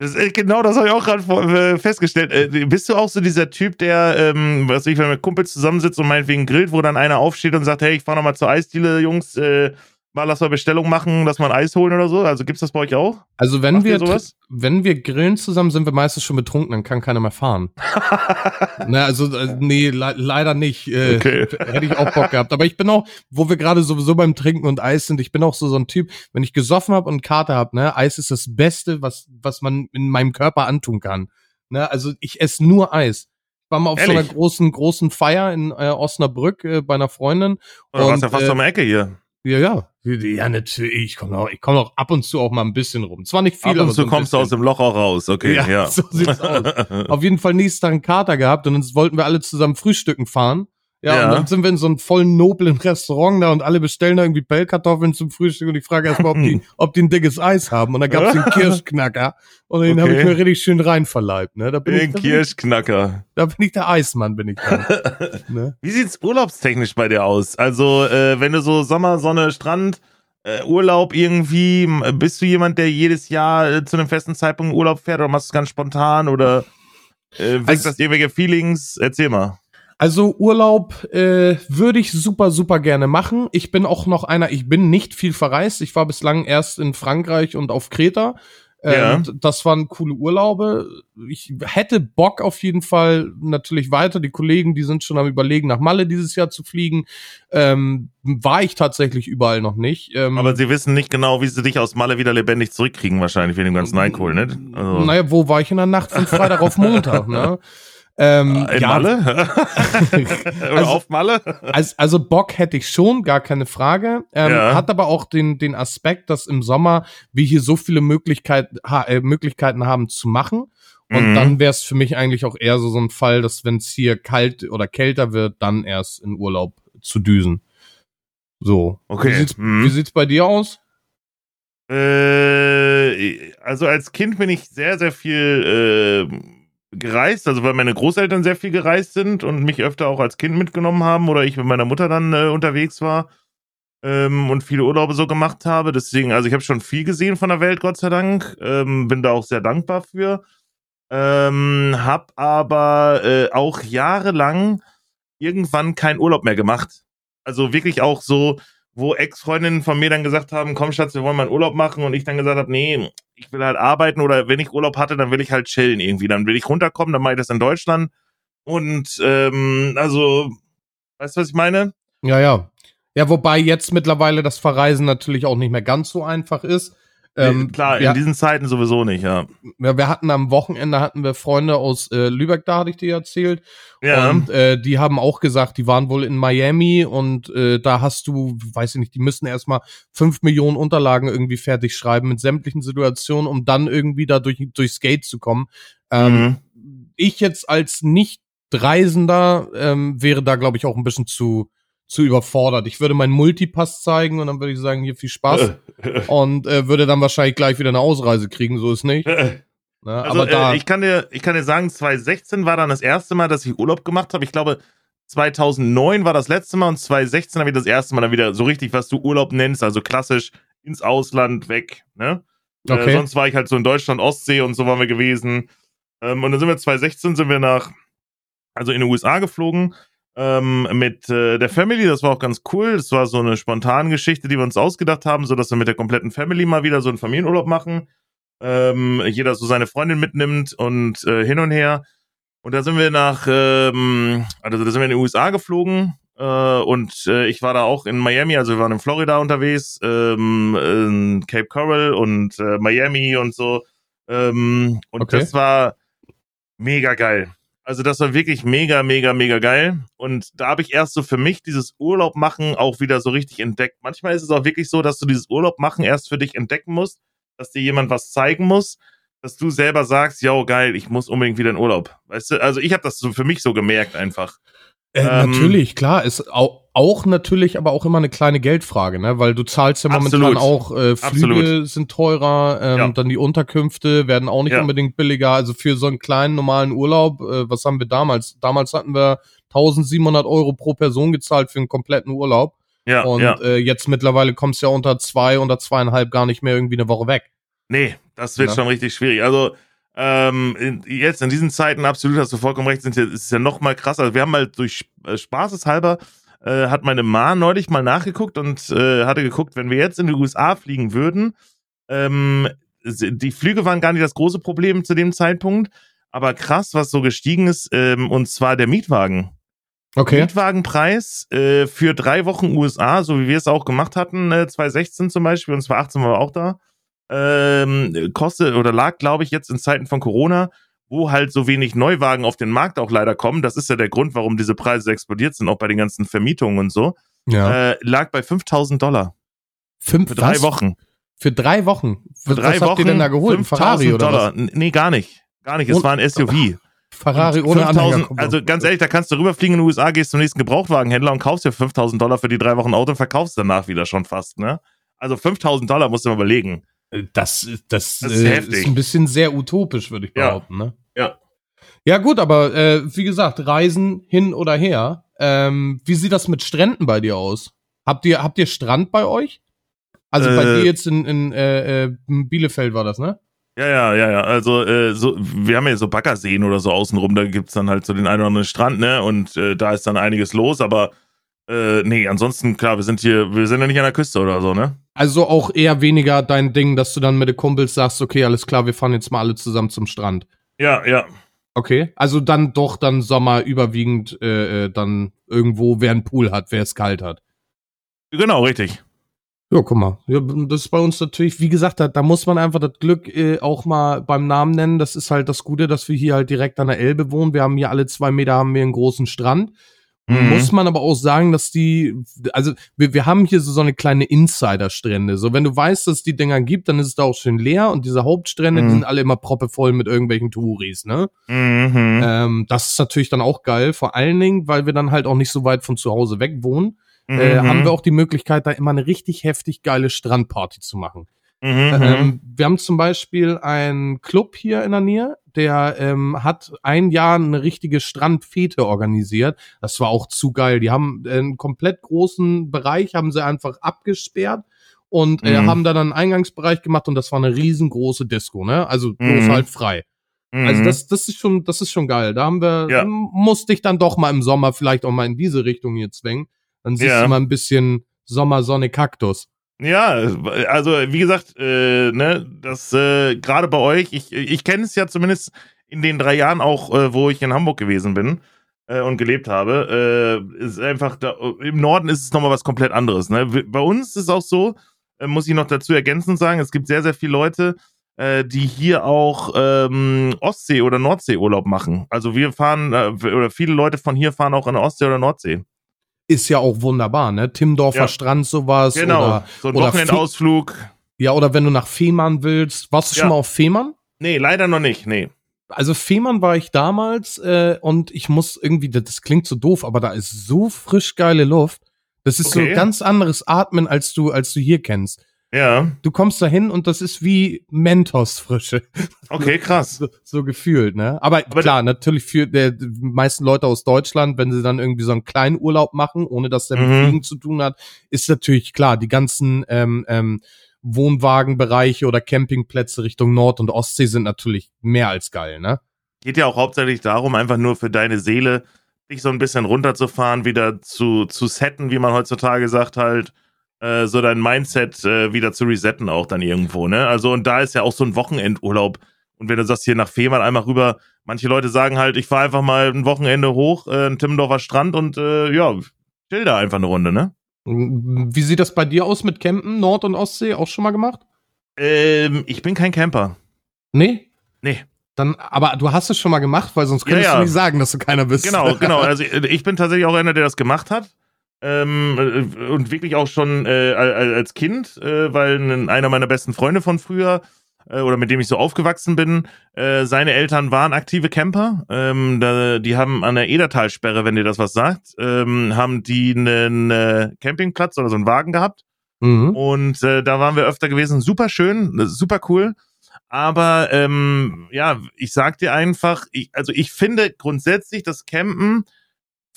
Das, äh, genau, das habe ich auch gerade äh, festgestellt. Äh, bist du auch so dieser Typ, der, ähm, was ich, wenn mit Kumpels zusammensitzt und meinetwegen grillt, wo dann einer aufsteht und sagt, hey, ich fahr noch mal zur Eisdiele, Jungs, äh, mal lass mal Bestellung machen, lass mal ein Eis holen oder so? Also gibt's das bei euch auch? Also wenn Macht wir sowas? wenn wir grillen zusammen, sind wir meistens schon betrunken, dann kann keiner mehr fahren. [LAUGHS] ne, also äh, nee, le leider nicht. Äh, Okay. [LAUGHS] Hätte ich auch Bock gehabt. Aber ich bin auch, wo wir gerade sowieso beim Trinken und Eis sind, ich bin auch so so ein Typ, wenn ich gesoffen habe und Kater hab, ne, Eis ist das Beste, was was man in meinem Körper antun kann. Ne, also ich esse nur Eis. Ich war mal auf so Ehrlich? einer großen großen Feier in äh, Osnabrück äh, bei einer Freundin. Oder warst ja fast äh, um die Ecke hier? Ja, ja. Ja, natürlich. Ich komme auch, ich komme auch ab und zu auch mal ein bisschen rum. Zwar nicht viel, Ab aber und so zu ein kommst du aus dem Loch auch raus, okay, ja. Ja, [LAUGHS] so sieht's aus. [LAUGHS] Auf jeden Fall nächsten Tag einen Kater gehabt und uns wollten wir alle zusammen frühstücken fahren. Ja, Ja. und dann sind wir in so einem vollen noblen Restaurant da und alle bestellen da irgendwie Pellkartoffeln zum Frühstück und ich frage erstmal, ob die, ob die ein dickes Eis haben. Und da gab's den [LAUGHS] Kirschknacker und den habe ich Okay. mir richtig schön rein verleibt. Ne? Da, bin ich, Den da, ich, Kirschknacker. da bin ich der Eismann, bin ich dann. [LAUGHS] ne? Wie sieht's urlaubstechnisch bei dir aus? Also, äh, wenn du so Sommer, Sonne, Strand, äh, Urlaub irgendwie, bist du jemand, der jedes Jahr äh, zu einem festen Zeitpunkt Urlaub fährt oder machst du es ganz spontan oder äh, weckt Also- das irgendwelche Feelings? Erzähl mal. Also Urlaub äh, würde ich super, super gerne machen. Ich bin auch noch einer, ich bin nicht viel verreist. Ich war bislang erst in Frankreich und auf Kreta. Äh, Ja. und Das waren coole Urlaube. Ich hätte Bock auf jeden Fall natürlich weiter. Die Kollegen, die sind schon am überlegen, nach Malle dieses Jahr zu fliegen. Ähm, war ich tatsächlich überall noch nicht. Ähm, Aber sie wissen nicht genau, wie sie dich aus Malle wieder lebendig zurückkriegen, wahrscheinlich wegen dem ganzen Alkohol, ne? Also, Naja, wo war ich in der Nacht von Freitag auf Montag, ne? [LAUGHS] Ähm, In ja, Malle? [LAUGHS] Oder also, auf Malle? Also, also Bock hätte ich schon, gar keine Frage. Ähm, ja. Hat aber auch den, den Aspekt, dass im Sommer wir hier so viele Möglichkeit, ha, äh, Möglichkeiten haben zu machen. Und mhm. dann wäre es für mich eigentlich auch eher so, so ein Fall, dass wenn es hier kalt oder kälter wird, dann erst in Urlaub zu düsen. So. Okay. Wie sieht's, mhm. wie sieht's bei dir aus? Äh, also als Kind bin ich sehr, sehr viel äh, gereist, also weil meine Großeltern sehr viel gereist sind und mich öfter auch als Kind mitgenommen haben oder ich mit meiner Mutter dann äh, unterwegs war ähm, und viele Urlaube so gemacht habe. Deswegen, also ich habe schon viel gesehen von der Welt, Gott sei Dank. Ähm, bin da auch sehr dankbar für. Ähm, hab aber äh, auch jahrelang irgendwann keinen Urlaub mehr gemacht. Also wirklich auch so, wo Ex-Freundinnen von mir dann gesagt haben, komm Schatz, wir wollen mal einen Urlaub machen und ich dann gesagt habe, nee, ich will halt arbeiten oder wenn ich Urlaub hatte, dann will ich halt chillen irgendwie. Dann will ich runterkommen, dann mache ich das in Deutschland. Und ähm, also, weißt du, was ich meine? Ja, ja. Ja, wobei jetzt mittlerweile das Verreisen natürlich auch nicht mehr ganz so einfach ist. Ähm, Klar, in diesen Zeiten sowieso nicht, ja. ja. Wir hatten am Wochenende hatten wir Freunde aus äh, Lübeck, da hatte ich dir erzählt. Ja. Und äh, die haben auch gesagt, die waren wohl in Miami und äh, da hast du, weiß ich nicht, die müssen erstmal fünf Millionen Unterlagen irgendwie fertig schreiben mit sämtlichen Situationen, um dann irgendwie da durch, durchs Gate zu kommen. Ähm, mhm. Ich jetzt als Nicht-Reisender ähm, wäre da, glaube ich, auch ein bisschen zu zu überfordert. Ich würde meinen Multipass zeigen und dann würde ich sagen, hier viel Spaß [LAUGHS] und äh, würde dann wahrscheinlich gleich wieder eine Ausreise kriegen, so ist nicht. [LAUGHS] Ne? Also, äh, ich kann dir, ich kann dir sagen, 2016 war dann das erste Mal, dass ich Urlaub gemacht habe. Ich glaube, 2009 war das letzte Mal und 2016 habe ich das erste Mal dann wieder so richtig, was du Urlaub nennst, also klassisch ins Ausland weg. Ne? Äh, okay. Äh, sonst war ich halt so in Deutschland, Ostsee und so waren wir gewesen. Ähm, und dann sind wir 2016 sind wir nach, also in den USA geflogen ähm, mit äh, der Family. Das war auch ganz cool. Das war so eine spontane Geschichte, die wir uns ausgedacht haben, so dass wir mit der kompletten Family mal wieder so einen Familienurlaub machen. Ähm, jeder so seine Freundin mitnimmt und äh, hin und her. Und da sind wir nach, ähm, also da sind wir in die USA geflogen äh, und äh, ich war da auch in Miami, also wir waren in Florida unterwegs, ähm, in Cape Coral und äh, Miami und so. Ähm, und okay. das war mega geil. Also das war wirklich mega, mega, mega geil. Und da habe ich erst so für mich dieses Urlaub machen auch wieder so richtig entdeckt. Manchmal ist es auch wirklich so, dass du dieses Urlaub machen erst für dich entdecken musst, dass dir jemand was zeigen muss, dass du selber sagst, ja geil, ich muss unbedingt wieder in Urlaub. Weißt du, also ich habe das so für mich so gemerkt einfach. Äh, ähm, natürlich, klar, ist auch, auch natürlich, aber auch immer eine kleine Geldfrage, ne? Weil du zahlst ja momentan absolut. auch äh, Flüge absolut. sind teurer, ähm, ja. dann die Unterkünfte werden auch nicht ja. unbedingt billiger. Also für so einen kleinen normalen Urlaub, äh, was haben wir damals? Damals hatten wir 1700 Euro pro Person gezahlt für einen kompletten Urlaub. Ja, und ja. Äh, jetzt mittlerweile kommst du ja unter zwei, unter zweieinhalb gar nicht mehr irgendwie eine Woche weg. Nee, das wird ja. schon richtig schwierig. Also ähm, in, jetzt in diesen Zeiten absolut hast du vollkommen recht, sind ist ja noch mal krasser. Also wir haben halt durch äh, Spaßeshalber äh, hat meine Ma neulich mal nachgeguckt und äh, hatte geguckt, wenn wir jetzt in die USA fliegen würden, ähm, die Flüge waren gar nicht das große Problem zu dem Zeitpunkt, aber krass, was so gestiegen ist, ähm, und zwar der Mietwagen. Okay. Mietwagenpreis äh, für drei Wochen USA, so wie wir es auch gemacht hatten, äh, 2016 zum Beispiel, und 2018 waren wir auch da, ähm, kostet oder lag, glaube ich, jetzt in Zeiten von Corona, wo halt so wenig Neuwagen auf den Markt auch leider kommen. Das ist ja der Grund, warum diese Preise explodiert sind, auch bei den ganzen Vermietungen und so. Ja. Äh, lag bei 5000 Dollar. Fünf, für drei was? Wochen. Für drei Wochen? Für drei was Wochen. habt ihr denn da geholt? Ein Ferrari oder Dollar. Was? Nee, gar nicht. Gar nicht. Es war ein SUV. Ferrari ohne 5000, Also ganz ehrlich, da kannst du rüberfliegen in den USA, gehst zum nächsten Gebrauchtwagenhändler und kaufst dir 5000 Dollar für die drei Wochen Auto und verkaufst danach wieder schon fast, ne? Also 5000 Dollar musst du mal überlegen. Das, das, das ist, äh, ist, ein bisschen sehr utopisch, würde ich behaupten. Ja. Ne? ja. Ja, gut, aber äh, wie gesagt, Reisen hin oder her. Ähm, wie sieht das mit Stränden bei dir aus? Habt ihr, habt ihr Strand bei euch? Also äh, bei dir jetzt in, in äh, äh Bielefeld war das, ne? Ja, ja, ja, ja. Also, äh, so, wir haben ja so Baggerseen oder so außenrum, da gibt's dann halt so den einen oder anderen Strand, ne? Und äh, da ist dann einiges los, aber äh, nee, ansonsten, klar, wir sind hier, wir sind ja nicht an der Küste oder so, ne? Also auch eher weniger dein Ding, dass du dann mit den Kumpels sagst, okay, alles klar, wir fahren jetzt mal alle zusammen zum Strand. Ja, ja. Okay, also dann doch dann Sommer überwiegend äh, äh dann irgendwo, wer einen Pool hat, wer es kalt hat. Genau, richtig. Ja, guck mal. Ja, das ist bei uns natürlich, wie gesagt, da, da muss man einfach das Glück äh, auch mal beim Namen nennen. Das ist halt das Gute, dass wir hier halt direkt an der Elbe wohnen. Wir haben hier alle zwei Meter haben wir einen großen Strand. Mhm. Muss man aber auch sagen, dass die, also wir, wir haben hier so, so eine kleine Insider-Strände. So, wenn du weißt, dass es die Dinger gibt, dann ist es da auch schön leer und diese Hauptstrände, mhm. die sind alle immer proppevoll mit irgendwelchen Touris, ne? Mhm. Ähm, das ist natürlich dann auch geil, vor allen Dingen, weil wir dann halt auch nicht so weit von zu Hause weg wohnen mhm. äh, haben wir auch die Möglichkeit, da immer eine richtig heftig geile Strandparty zu machen. Mhm, ähm, mhm. wir haben zum Beispiel einen Club hier in der Nähe, der ähm, hat ein Jahr eine richtige Strandfete organisiert. Das war auch zu geil. Die haben einen komplett großen Bereich, haben sie einfach abgesperrt und äh, mhm. haben da dann einen Eingangsbereich gemacht und das war eine riesengroße Disco, ne? Also bloß mhm. halt frei. Also mhm. das, das ist schon, das ist schon geil. Da haben wir, ja. musste ich dann doch mal im Sommer vielleicht auch mal in diese Richtung hier zwängen. Dann siehst ja. du mal ein bisschen Sommersonne Kaktus. Ja, also wie gesagt, äh, ne, das äh, gerade bei euch, ich, ich kenne es ja zumindest in den drei Jahren auch, äh, wo ich in Hamburg gewesen bin äh, und gelebt habe, äh, ist einfach da, im Norden ist es nochmal was komplett anderes. Ne? Bei uns ist es auch so, äh, muss ich noch dazu ergänzend sagen, es gibt sehr, sehr viele Leute, äh, die hier auch ähm, Ostsee- oder Nordsee-Urlaub machen. Also wir fahren, äh, oder viele Leute von hier fahren auch in der Ostsee oder Nordsee ist ja auch wunderbar, ne? Timmendorfer ja. Strand sowas. Genau, oder, so ein Wochenendausflug. Ja, oder wenn du nach Fehmarn willst. Warst du ja. schon mal auf Fehmarn? Nee, leider noch nicht, nee. Also Fehmarn war ich damals äh, und ich muss irgendwie, das klingt so doof, aber da ist so frisch geile Luft. Das ist okay. so ganz anderes Atmen, als du, als du hier kennst. Ja. Du kommst da hin und das ist wie Mentos-Frische. Okay, [LAUGHS] krass. So, so, gefühlt, ne? Aber, Aber klar, natürlich für der, die meisten Leute aus Deutschland, wenn sie dann irgendwie so einen kleinen Urlaub machen, ohne dass der mit mhm. Fliegen zu tun hat, ist natürlich klar, die ganzen ähm, ähm, Wohnwagenbereiche oder Campingplätze Richtung Nord- und Ostsee sind natürlich mehr als geil, ne? Geht ja auch hauptsächlich darum, einfach nur für deine Seele, dich so ein bisschen runterzufahren, wieder zu, zu setten, wie man heutzutage sagt, halt äh, so dein Mindset äh, wieder zu resetten auch dann irgendwo, ne? Also und da ist ja auch so ein Wochenendurlaub. Und wenn du sagst, hier nach Fehmarn einmal rüber, manche Leute sagen halt, ich fahre einfach mal ein Wochenende hoch, äh, ein Timmendorfer Strand und äh, ja, chill da einfach eine Runde, ne? Wie sieht das bei dir aus mit Campen, Nord- und Ostsee? Auch schon mal gemacht? Ähm, ich bin kein Camper. Nee? Nee. Dann, aber du hast es schon mal gemacht, weil sonst könntest ja, ja. du nicht sagen, dass du keiner bist. Genau, genau. [LAUGHS] Also ich bin tatsächlich auch einer, der das gemacht hat. Ähm, äh, und wirklich auch schon äh, als Kind, äh, weil einer meiner besten Freunde von früher äh, oder mit dem ich so aufgewachsen bin, äh, seine Eltern waren aktive Camper. Ähm, da, die haben an der Edertalsperre, wenn dir das was sagt, ähm, haben die einen äh, Campingplatz oder so einen Wagen gehabt. Mhm. Und da waren wir öfter gewesen. Super schön, super cool. Aber ähm, ja, ich sag dir einfach, ich, also ich finde grundsätzlich das Campen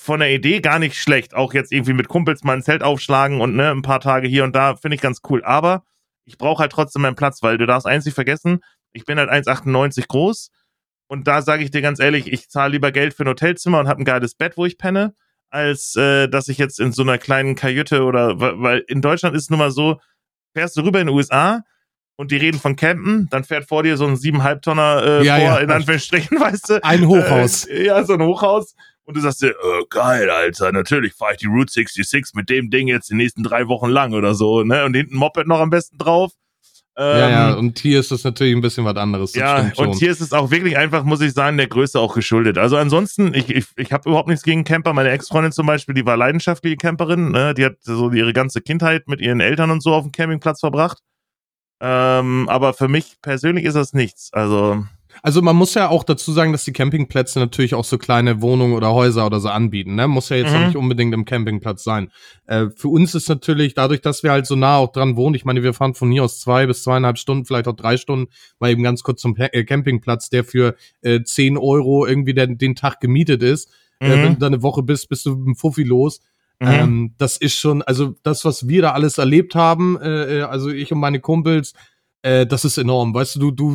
von der Idee gar nicht schlecht. Auch jetzt irgendwie mit Kumpels mal ein Zelt aufschlagen und ne, ein paar Tage hier und da, finde ich ganz cool. Aber ich brauche halt trotzdem meinen Platz, weil du darfst eins nicht vergessen, ich bin halt 1,98 groß und da sage ich dir ganz ehrlich, ich zahle lieber Geld für ein Hotelzimmer und habe ein geiles Bett, wo ich penne, als äh, dass ich jetzt in so einer kleinen Kajüte oder weil in Deutschland ist es nun mal so, fährst du rüber in den USA und die reden von Campen, dann fährt vor dir so ein siebeneinhalb Tonner äh, ja, vor, ja. in Anführungsstrichen, [LAUGHS] weißt du. Ein Hochhaus. Äh, ja, so ein Hochhaus und du sagst dir, oh, geil, Alter, natürlich fahre ich die Route 66 mit dem Ding jetzt die nächsten drei Wochen lang oder so, ne? Und hinten Moped noch am besten drauf. Ähm, ja, ja, und hier ist es natürlich ein bisschen was anderes. ja, und hier ist es auch wirklich einfach, muss ich sagen, der Größe auch geschuldet. Also ansonsten, ich, ich, ich habe überhaupt nichts gegen Camper. Meine Ex-Freundin zum Beispiel, die war leidenschaftliche Camperin, ne? die hat so ihre ganze Kindheit mit ihren Eltern und so auf dem Campingplatz verbracht. Ähm, aber für mich persönlich ist das nichts. Also also man muss ja auch dazu sagen, dass die Campingplätze natürlich auch so kleine Wohnungen oder Häuser oder so anbieten. Ne? Muss ja jetzt mhm. auch nicht unbedingt im Campingplatz sein. Äh, für uns ist natürlich, dadurch, dass wir halt so nah auch dran wohnen, ich meine, wir fahren von hier aus zwei bis zweieinhalb Stunden, vielleicht auch drei Stunden, mal eben ganz kurz zum äh, Campingplatz, der für äh, 10 Euro irgendwie der, den Tag gemietet ist. Äh, mhm. Äh, wenn du da eine Woche bist, bist du mit dem Fuffi los. Mhm. Ähm, das ist schon, also das, was wir da alles erlebt haben, äh, äh also ich und meine Kumpels, äh, das ist enorm. Weißt du, du, du,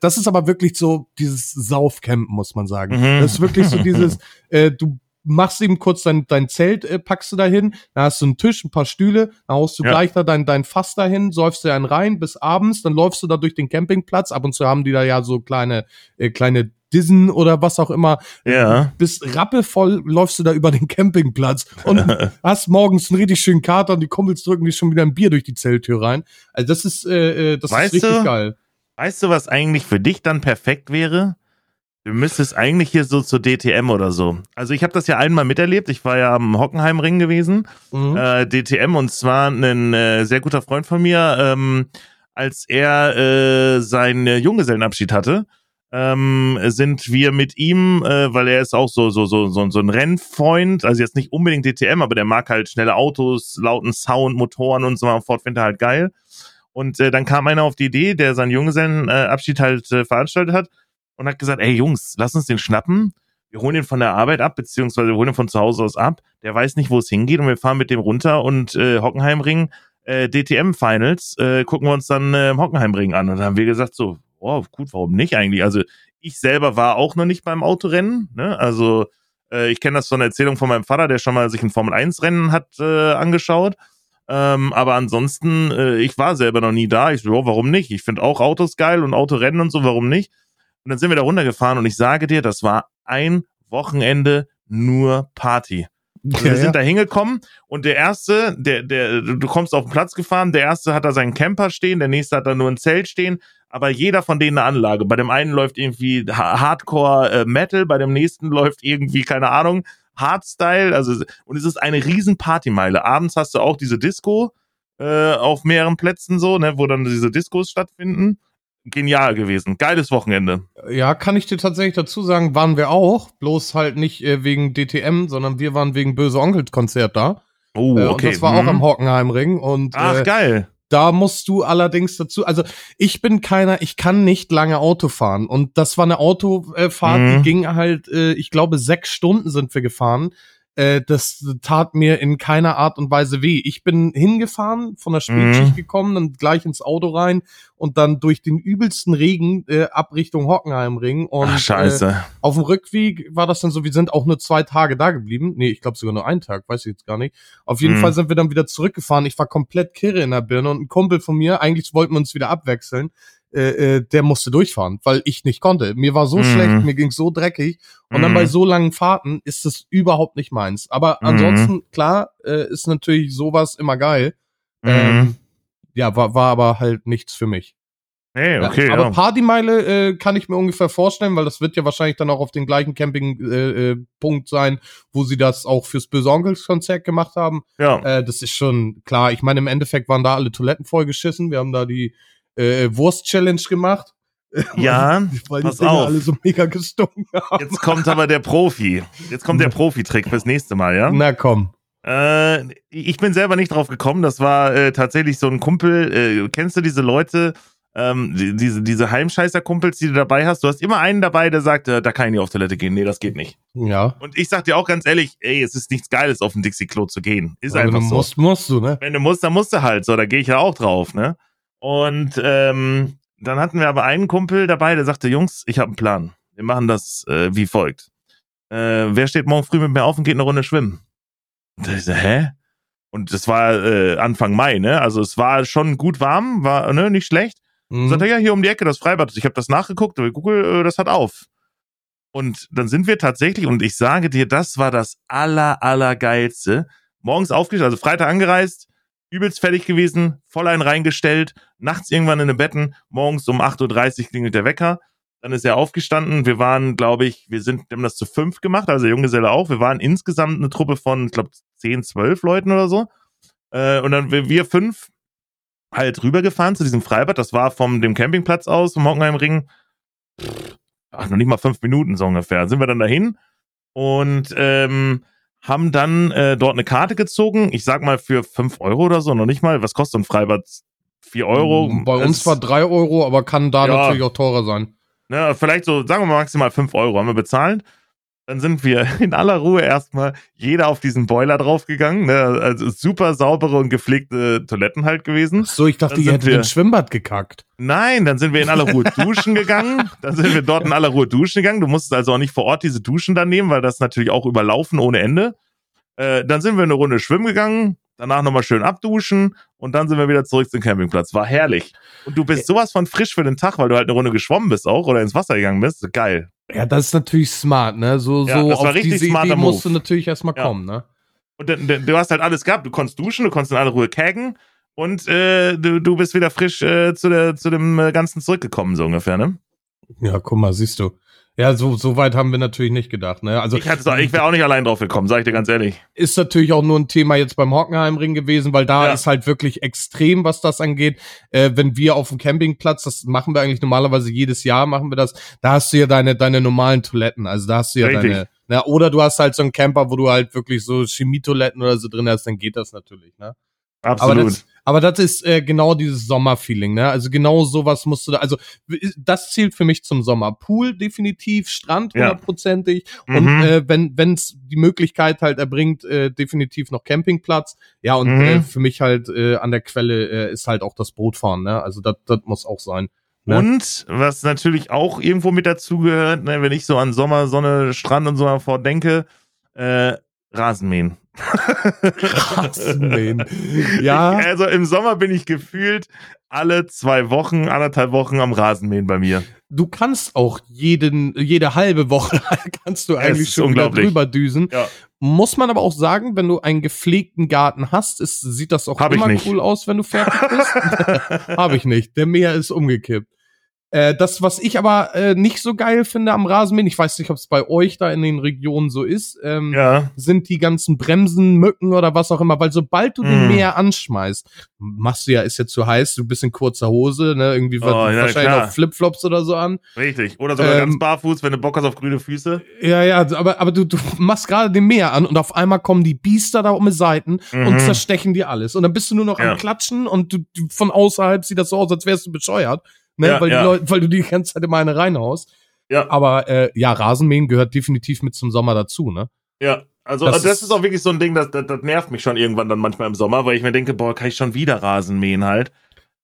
das ist aber wirklich so dieses Saufcamp, muss man sagen. Mhm. Das ist wirklich so [LAUGHS] dieses, äh, du machst eben kurz dein, dein Zelt, äh, packst du dahin, da hast du einen Tisch, ein paar Stühle, dann haust du ja. gleich da dein, dein Fass dahin, säufst dir einen rein bis abends, dann läufst du da durch den Campingplatz. Ab und zu haben die da ja so kleine, äh, kleine Dissen oder was auch immer. Ja. Bist rappelvoll, läufst du da über den Campingplatz und [LAUGHS] hast morgens einen richtig schönen Kater und die Kumpels drücken dir schon wieder ein Bier durch die Zelttür rein. Also das ist, äh, äh, das Weißt ist richtig du? geil. Weißt du, was eigentlich für dich dann perfekt wäre? Du müsstest eigentlich hier so zur DTM oder so. Also ich habe das ja einmal miterlebt. Ich war ja am Hockenheimring gewesen. Mhm. äh, DTM und zwar ein äh, sehr guter Freund von mir, ähm, als er äh, seinen Junggesellenabschied hatte, ähm, sind wir mit ihm, äh, weil er ist auch so so so so, so ein Rennfreund, also jetzt nicht unbedingt DTM, aber der mag halt schnelle Autos, lauten Sound, Motoren und so und fort, findet er halt geil. Und äh, dann kam einer auf die Idee, der seinen Junggesellenabschied halt äh, veranstaltet hat und hat gesagt, ey Jungs, lass uns den schnappen. Wir holen ihn von der Arbeit ab, beziehungsweise wir holen ihn von zu Hause aus ab. Der weiß nicht, wo es hingeht und wir fahren mit dem runter und äh, Hockenheimring, äh, DTM Finals, äh, gucken wir uns dann äh, im Hockenheimring an. Und dann haben wir gesagt so, oh, gut, warum nicht eigentlich? Also ich selber war auch noch nicht beim Autorennen, ne? Also äh, ich kenne das von der Erzählung von meinem Vater, der schon mal sich ein Formel 1 Rennen hat äh, angeschaut. Ähm, aber ansonsten, äh, ich war selber noch nie da. Ich so, oh, warum nicht? Ich finde auch Autos geil und Autorennen und so, warum nicht? Und dann sind wir da runtergefahren und ich sage dir, das war ein Wochenende nur Party. Also wir sind da hingekommen und der erste, der, der, du kommst auf den Platz gefahren, der erste hat da seinen Camper stehen, der nächste hat da nur ein Zelt stehen, aber jeder von denen eine Anlage. Bei dem einen läuft irgendwie Ha- Hardcore äh, Metal, bei dem nächsten läuft irgendwie, keine Ahnung, Hardstyle, also und es ist eine riesen Partymeile. Abends hast du auch diese Disco äh, auf mehreren Plätzen so, ne, wo dann diese Discos stattfinden. Genial gewesen. Geiles Wochenende. Ja, kann ich dir tatsächlich dazu sagen, waren wir auch, bloß halt nicht äh, wegen DTM, sondern wir waren wegen Böse Onkels Konzert da. Oh, Äh, okay. Und das war auch Mhm. am Hockenheimring und Ach, äh, geil. Da musst du allerdings dazu, also ich bin keiner, ich kann nicht lange Auto fahren und das war eine Autofahrt, Mhm. die ging halt, äh, ich glaube sechs Stunden sind wir gefahren. Äh, das tat mir in keiner Art und Weise weh. Ich bin hingefahren, von der Spätschicht Mhm. gekommen, dann gleich ins Auto rein und dann durch den übelsten Regen äh, ab Richtung Hockenheimring und Ach, Äh, scheiße. auf dem Rückweg war das dann so, wir sind auch nur zwei Tage da geblieben. Nee, ich glaube sogar nur einen Tag, weiß ich jetzt gar nicht. Auf jeden Mhm. Fall sind wir dann wieder zurückgefahren. Ich war komplett kirre in der Birne und ein Kumpel von mir, eigentlich wollten wir uns wieder abwechseln, äh, äh, der musste durchfahren, weil ich nicht konnte. Mir war so Mhm. schlecht, mir ging's so dreckig. Und dann Mhm. bei so langen Fahrten ist es überhaupt nicht meins. Aber Mhm. ansonsten, klar, äh, ist natürlich sowas immer geil. Mhm. Ähm, ja, war, war aber halt nichts für mich. hey, Ja, okay, aber ja. Partymeile äh, kann ich mir ungefähr vorstellen, weil das wird ja wahrscheinlich dann auch auf den gleichen Campingpunkt äh, äh, sein, wo sie das auch fürs Böse Onkels Konzert gemacht haben. ja. Äh, das ist schon klar. Ich meine, im Endeffekt waren da alle Toiletten vollgeschissen. Wir haben da die äh, Wurst-Challenge gemacht. [LAUGHS] Ja, weil die pass Dinger auf. alle so mega gestunken haben. Jetzt kommt aber der Profi. Jetzt kommt der [LAUGHS] Profi-Trick fürs nächste Mal, ja? Na komm. Äh, ich bin selber nicht drauf gekommen. Das war äh, tatsächlich so ein Kumpel. Äh, kennst du diese Leute, ähm, die, diese, diese Heimscheißer-Kumpels, die du dabei hast? Du hast immer einen dabei, der sagt, äh, da kann ich nicht auf Toilette gehen. Nee, das geht nicht. Ja. Und ich sag dir auch ganz ehrlich, ey, es ist nichts Geiles, auf ein Dixie-Klo zu gehen. Ist Aber einfach du so. musst, musst du, ne? wenn du musst, dann musst du halt. So, da gehe ich ja auch drauf, ne? Und ähm, dann hatten wir aber einen Kumpel dabei, der sagte, Jungs, ich habe einen Plan. Wir machen das äh, wie folgt. Äh, wer steht morgen früh mit mir auf und geht eine Runde schwimmen? Und ich so, hä? Und das war äh, Anfang Mai, ne? Also es war schon gut warm, war ne, nicht schlecht. Mhm. Sagt er, ja, hier um die Ecke, das Freibad. Ich habe das nachgeguckt, bei Google, äh, das hat auf. Und dann sind wir tatsächlich, und ich sage dir, das war das aller, allergeilste. Morgens aufgestanden, also Freitag angereist, übelst fertig gewesen, voll einen reingestellt, nachts irgendwann in den Betten, morgens um 8.30 Uhr klingelt der Wecker. Dann ist er aufgestanden. Wir waren, glaube ich, wir sind, wir haben das zu fünf gemacht, also Junggeselle auch. Wir waren insgesamt eine Truppe von, ich glaube, 10, 12 Leuten oder so. Äh, und dann wir, fünf halt rübergefahren zu diesem Freibad. Das war vom dem Campingplatz aus, vom Hockenheimring. Ach, noch nicht mal fünf Minuten so ungefähr. Sind wir dann dahin und ähm, haben dann äh, dort eine Karte gezogen. Ich sag mal für fünf Euro oder so, noch nicht mal. Was kostet ein Freibad? Vier Euro? Bei uns Es- war drei Euro, aber kann da Ja. natürlich auch teurer sein. Ne, vielleicht so, sagen wir mal maximal 5 Euro haben wir bezahlt. Dann sind wir [LAUGHS] in aller Ruhe erstmal jeder auf diesen Boiler draufgegangen. Ne? Also super saubere und gepflegte Toiletten halt gewesen. So, ich dachte, Dann ihr hättet wir- ins Schwimmbad gekackt. Nein, dann sind wir in aller Ruhe [LAUGHS] duschen gegangen. Dann sind wir dort in aller Ruhe duschen gegangen. Du musstest also auch nicht vor Ort diese Duschen dann nehmen, weil das natürlich auch überlaufen ohne Ende. Äh, dann sind wir eine Runde schwimmen gegangen, danach nochmal schön abduschen und dann sind wir wieder zurück zum Campingplatz. War herrlich. Und du bist sowas von frisch für den Tag, weil du halt eine Runde geschwommen bist auch oder ins Wasser gegangen bist. Geil. Ja, das ist natürlich smart, ne? So, Ja, so das war auf richtig diese Idee musst du natürlich erstmal Ja. kommen, ne? Und dann, dann, du hast halt alles gehabt. Du konntest duschen, du konntest in aller Ruhe kaggen und äh, du, du bist wieder frisch äh, zu, der, zu dem äh, Ganzen zurückgekommen, so ungefähr, ne? Ja, guck mal, siehst du. Ja, so, so weit haben wir natürlich nicht gedacht, ne? Also Ich, ich wäre auch nicht allein drauf gekommen, sag ich dir ganz ehrlich. ist natürlich auch nur ein Thema jetzt beim Hockenheimring gewesen, weil da Ja. ist halt wirklich extrem, was das angeht. Äh, wenn wir auf dem Campingplatz, das machen wir eigentlich normalerweise jedes Jahr, machen wir das, da hast du ja deine, deine normalen Toiletten. Also da hast du ja Richtig. deine, na, oder du hast halt so einen Camper, wo du halt wirklich so Chemietoiletten oder so drin hast, dann geht das natürlich, ne? Absolut. Aber das, aber das ist äh, genau dieses Sommerfeeling, ne? Also genau sowas musst du da, also das zählt für mich zum Sommer. Pool definitiv, Strand Ja. hundertprozentig Mhm. und äh, wenn wenn's die Möglichkeit halt erbringt, äh, definitiv noch Campingplatz. Ja und Mhm. äh, für mich halt äh, an der Quelle äh, ist halt auch das Bootfahren, ne? Also das das muss auch sein. ne? Und was natürlich auch irgendwo mit dazugehört, ne, wenn ich so an Sommer, Sonne, Strand und so davor denke, äh, Rasenmähen. Rasenmähen. [LAUGHS] Ja. Also im Sommer bin ich gefühlt alle zwei Wochen, anderthalb Wochen am Rasenmähen bei mir. Du kannst auch jeden jede halbe Woche [LAUGHS] kannst du eigentlich schon drüber düsen. Ja. Muss man aber auch sagen, wenn du einen gepflegten Garten hast, ist, sieht das auch Hab ich immer cool aus, wenn du fertig bist. [LAUGHS] Habe ich nicht. Der Meer ist umgekippt. Äh, das, was ich aber äh, nicht so geil finde am Rasenmähen, ich weiß nicht, ob es bei euch da in den Regionen so ist, ähm, Ja, sind die ganzen Bremsen, Mücken oder was auch immer, weil sobald du den Mm. Meer anschmeißt, machst du ja, ist ja zu heiß, du bist in kurzer Hose, ne, irgendwie Oh, ja, wahrscheinlich klar. auch Flipflops oder so an. richtig. Oder sogar Ähm, ganz barfuß, wenn du Bock hast auf grüne Füße. Ja, ja, aber, aber du, du machst gerade den Meer an und auf einmal kommen die Biester da um die Seiten und Mhm. zerstechen dir alles. Und dann bist du nur noch Ja. am Klatschen und du, du, von außerhalb sieht das so aus, als wärst du bescheuert. Ne? Ja, weil, ja. Leute, weil du die ganze Zeit immer eine reinhaust. Ja. Aber äh, ja, Rasenmähen gehört definitiv mit zum Sommer dazu, ne? Ja, also Das das, das ist- ist auch wirklich so ein Ding, das, das, das nervt mich schon irgendwann dann manchmal im Sommer, weil ich mir denke, boah, kann ich schon wieder Rasen mähen halt.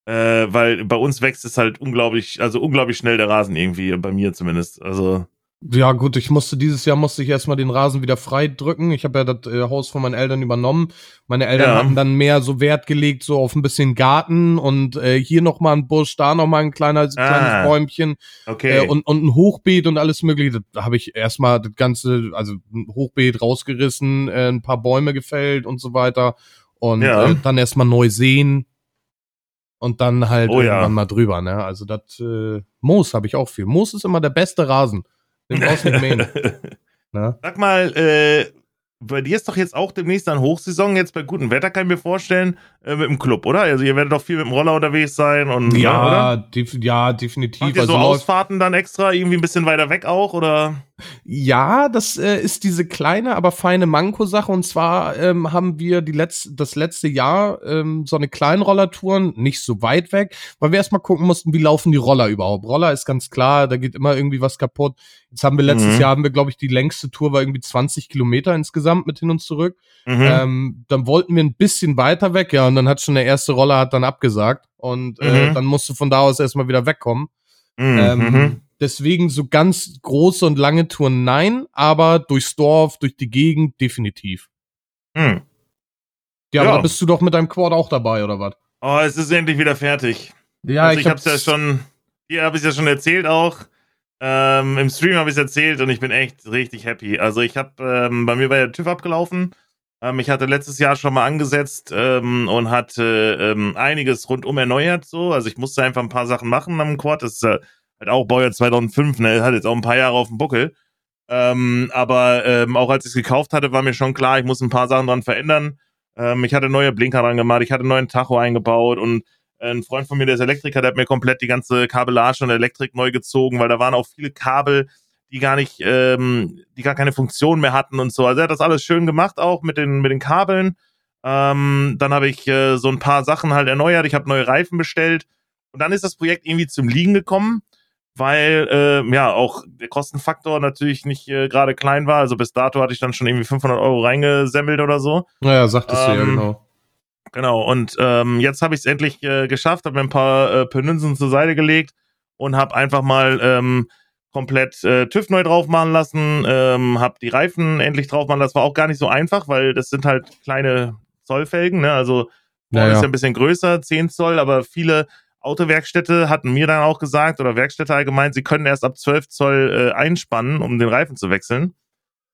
Äh, weil bei uns wächst es halt unglaublich, also unglaublich schnell der Rasen irgendwie, bei mir zumindest. Also, Ja, gut, ich musste dieses Jahr musste ich erstmal den Rasen wieder frei drücken. Ich habe ja das äh, Haus von meinen Eltern übernommen. Meine Eltern Ja. hatten dann mehr so Wert gelegt, so auf ein bisschen Garten und äh, hier noch mal ein Busch, da noch mal ein kleiner, kleines Ah. Bäumchen. okay. Äh, und, und ein Hochbeet und alles mögliche. Da habe ich erstmal das ganze, also ein Hochbeet rausgerissen, äh, ein paar Bäume gefällt und so weiter. Und Ja. äh, dann erstmal neu sehen. Und dann halt Oh ja. irgendwann mal drüber, ne? Also das äh, Moos habe ich auch viel. Moos ist immer der beste Rasen. Den brauchst du nicht mähen. [LAUGHS] Ne? Sag mal, äh, bei dir ist doch jetzt auch demnächst dann Hochsaison, jetzt bei gutem Wetter kann ich mir vorstellen, äh, mit dem Club, oder? Also ihr werdet doch viel mit dem Roller unterwegs sein und Ja, oder? def ja, definitiv. Macht ihr so läuft- Ausfahrten dann extra, irgendwie ein bisschen weiter weg auch, oder? Ja, das äh, ist diese kleine, aber feine Manko-Sache. Und zwar ähm, haben wir die letzte, das letzte Jahr ähm, so eine Kleinrollertouren, nicht so weit weg, weil wir erstmal gucken mussten, wie laufen die Roller überhaupt. Roller ist ganz klar, da geht immer irgendwie was kaputt. Jetzt haben wir letztes Mhm. Jahr, haben wir, glaube ich, die längste Tour war irgendwie 20 Kilometer insgesamt mit hin und zurück. Mhm. Ähm, dann wollten wir ein bisschen weiter weg, ja, und dann hat schon der erste Roller hat dann abgesagt. Und äh, Mhm. dann musst du von da aus erstmal wieder wegkommen. Mhm, Ähm, mhm. Deswegen so ganz große und lange Touren nein, aber durchs Dorf, durch die Gegend definitiv. Mhm. Ja, Ja. aber bist du doch mit deinem Quad auch dabei, oder was? Oh, es ist endlich wieder fertig. Ja, also ich, hab's ja schon, hier habe ich ja schon erzählt auch. Ähm, Im Stream habe ich es erzählt und ich bin echt richtig happy. Also ich habe, ähm, bei mir war der TÜV abgelaufen. Ähm, ich hatte letztes Jahr schon mal angesetzt ähm, und hatte ähm, einiges rundum erneuert so. Also ich musste einfach ein paar Sachen machen am Quad. Das ist äh, halt auch Baujahr 2005, ne? Hat jetzt auch ein paar Jahre auf dem Buckel. Ähm, aber ähm, auch als ich es gekauft hatte, war mir schon klar, ich muss ein paar Sachen dran verändern. Ähm, ich hatte neue Blinker dran gemacht, ich hatte neuen Tacho eingebaut und ein Freund von mir, der ist Elektriker, der hat mir komplett die ganze Kabellage und Elektrik neu gezogen, weil da waren auch viele Kabel, die gar nicht, ähm, die gar keine Funktion mehr hatten und so. Also er hat das alles schön gemacht, auch mit den, mit den Kabeln. Ähm, dann habe ich äh, so ein paar Sachen halt erneuert. Ich habe neue Reifen bestellt. Und dann ist das Projekt irgendwie zum Liegen gekommen, weil äh, ja auch der Kostenfaktor natürlich nicht äh, gerade klein war. Also bis dato hatte ich dann schon irgendwie 500 Euro reingesemmelt oder so. Naja, sagtest du ja, Ähm, genau. Genau, und ähm, jetzt habe ich es endlich äh, geschafft, habe mir ein paar äh, Penünsen zur Seite gelegt und habe einfach mal ähm, komplett äh, TÜV neu drauf machen lassen, ähm, habe die Reifen endlich drauf machen lassen. Das war auch gar nicht so einfach, weil das sind halt kleine Zollfelgen, ne? Also vorne Ja, ist ja ein bisschen größer, 10 Zoll, aber viele Autowerkstätte hatten mir dann auch gesagt, oder Werkstätte allgemein, sie können erst ab 12 Zoll äh, einspannen, um den Reifen zu wechseln.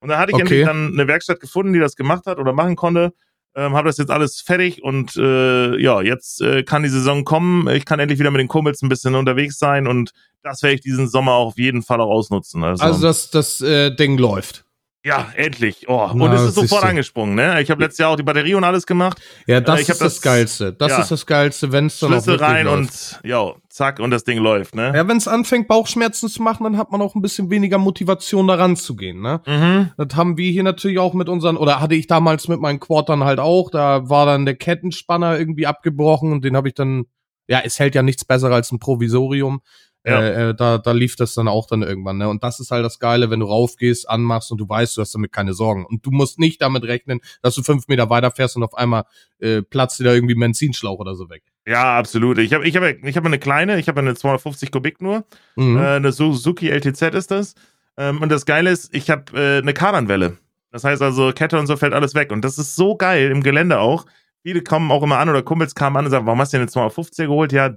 Und da hatte ich Okay. endlich dann eine Werkstatt gefunden, die das gemacht hat oder machen konnte. Ähm, habe das jetzt alles fertig und äh, ja, jetzt äh, kann die Saison kommen. Ich kann endlich wieder mit den Kumpels ein bisschen unterwegs sein und das werde ich diesen Sommer auch auf jeden Fall auch ausnutzen. Also, Also das, das äh, Ding läuft. Ja, endlich. Oh, und Na, es ist sofort siehste. angesprungen. Ne? Ich habe letztes Jahr auch die Batterie und alles gemacht. Ja, das Äh, ist das, das- Geilste. Das ja. ist das Geilste, wenn es dann Schlüssel rein läuft. und ja, zack und das Ding läuft. Ne? Ja, wenn es anfängt, Bauchschmerzen zu machen, dann hat man auch ein bisschen weniger Motivation, da ranzugehen, ne? Mhm. Das haben wir hier natürlich auch mit unseren, oder hatte ich damals mit meinen Quadern halt auch, da war dann der Kettenspanner irgendwie abgebrochen und den habe ich dann, ja, es hält ja nichts besser als ein Provisorium. Ja. Äh, äh, da, da lief das dann auch dann irgendwann, ne? Und das ist halt das Geile, wenn du raufgehst, anmachst und du weißt, du hast damit keine Sorgen. Und du musst nicht damit rechnen, dass du fünf Meter weiter fährst und auf einmal äh, platzt dir da irgendwie ein Benzinschlauch oder so weg. Ja, absolut. Ich habe ich hab, ich hab eine kleine, ich habe eine 250 Kubik nur. Mhm. Äh, eine Suzuki LTZ ist das. Ähm, und das Geile ist, ich habe äh, eine Kardanwelle. Das heißt also, Kette und so fällt alles weg. Und das ist so geil im Gelände auch. Viele kommen auch immer an oder Kumpels kamen an und sagen, warum hast du denn eine 250er geholt? Ja,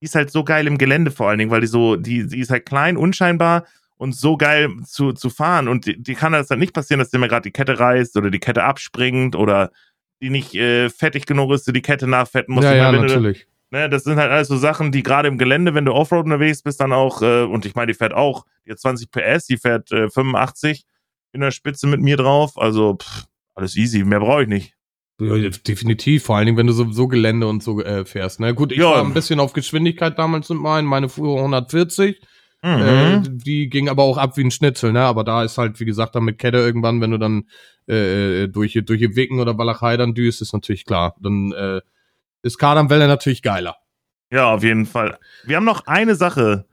die ist halt so geil im Gelände vor allen Dingen, weil die so, die, die ist halt klein, unscheinbar und so geil zu, zu fahren. Und die, die kann das halt nicht passieren, dass dir mal gerade die Kette reißt oder die Kette abspringt oder die nicht äh, fettig genug ist, du die Kette nachfetten musst. ja, ja, meine, wenn du- natürlich. Ne, das sind halt alles so Sachen, die gerade im Gelände, wenn du Offroad unterwegs bist, dann auch, äh, und ich meine, die fährt auch, die hat 20 PS, die fährt äh, 85 in der Spitze mit mir drauf, also pff, alles easy, mehr brauche ich nicht. Ja, definitiv, vor allen Dingen, wenn du sowieso Gelände und so äh, fährst. Ne? Gut, ich Ja. war ein bisschen auf Geschwindigkeit damals mit meinen, meine fuhr 140. Mhm. Äh, die ging aber auch ab wie ein Schnitzel, ne? Aber da ist halt, wie gesagt, dann mit Kette irgendwann, wenn du dann äh, äh, durch, durch die Wicken oder Walachei dann düst, ist natürlich klar. Dann äh, ist Kardanwelle natürlich geiler. ja, auf jeden Fall. Wir haben noch eine Sache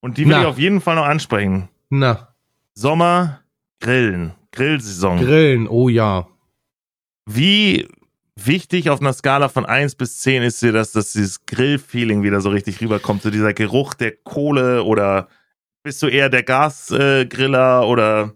und die will Na. ich auf jeden Fall noch ansprechen. Na, Sommer, Grillen, Grillsaison. Grillen, oh ja. Wie wichtig auf einer Skala von 1 bis 10 ist dir, dass, dass dieses Grillfeeling wieder so richtig rüberkommt? So dieser Geruch der Kohle oder bist du eher der Gasgriller äh, oder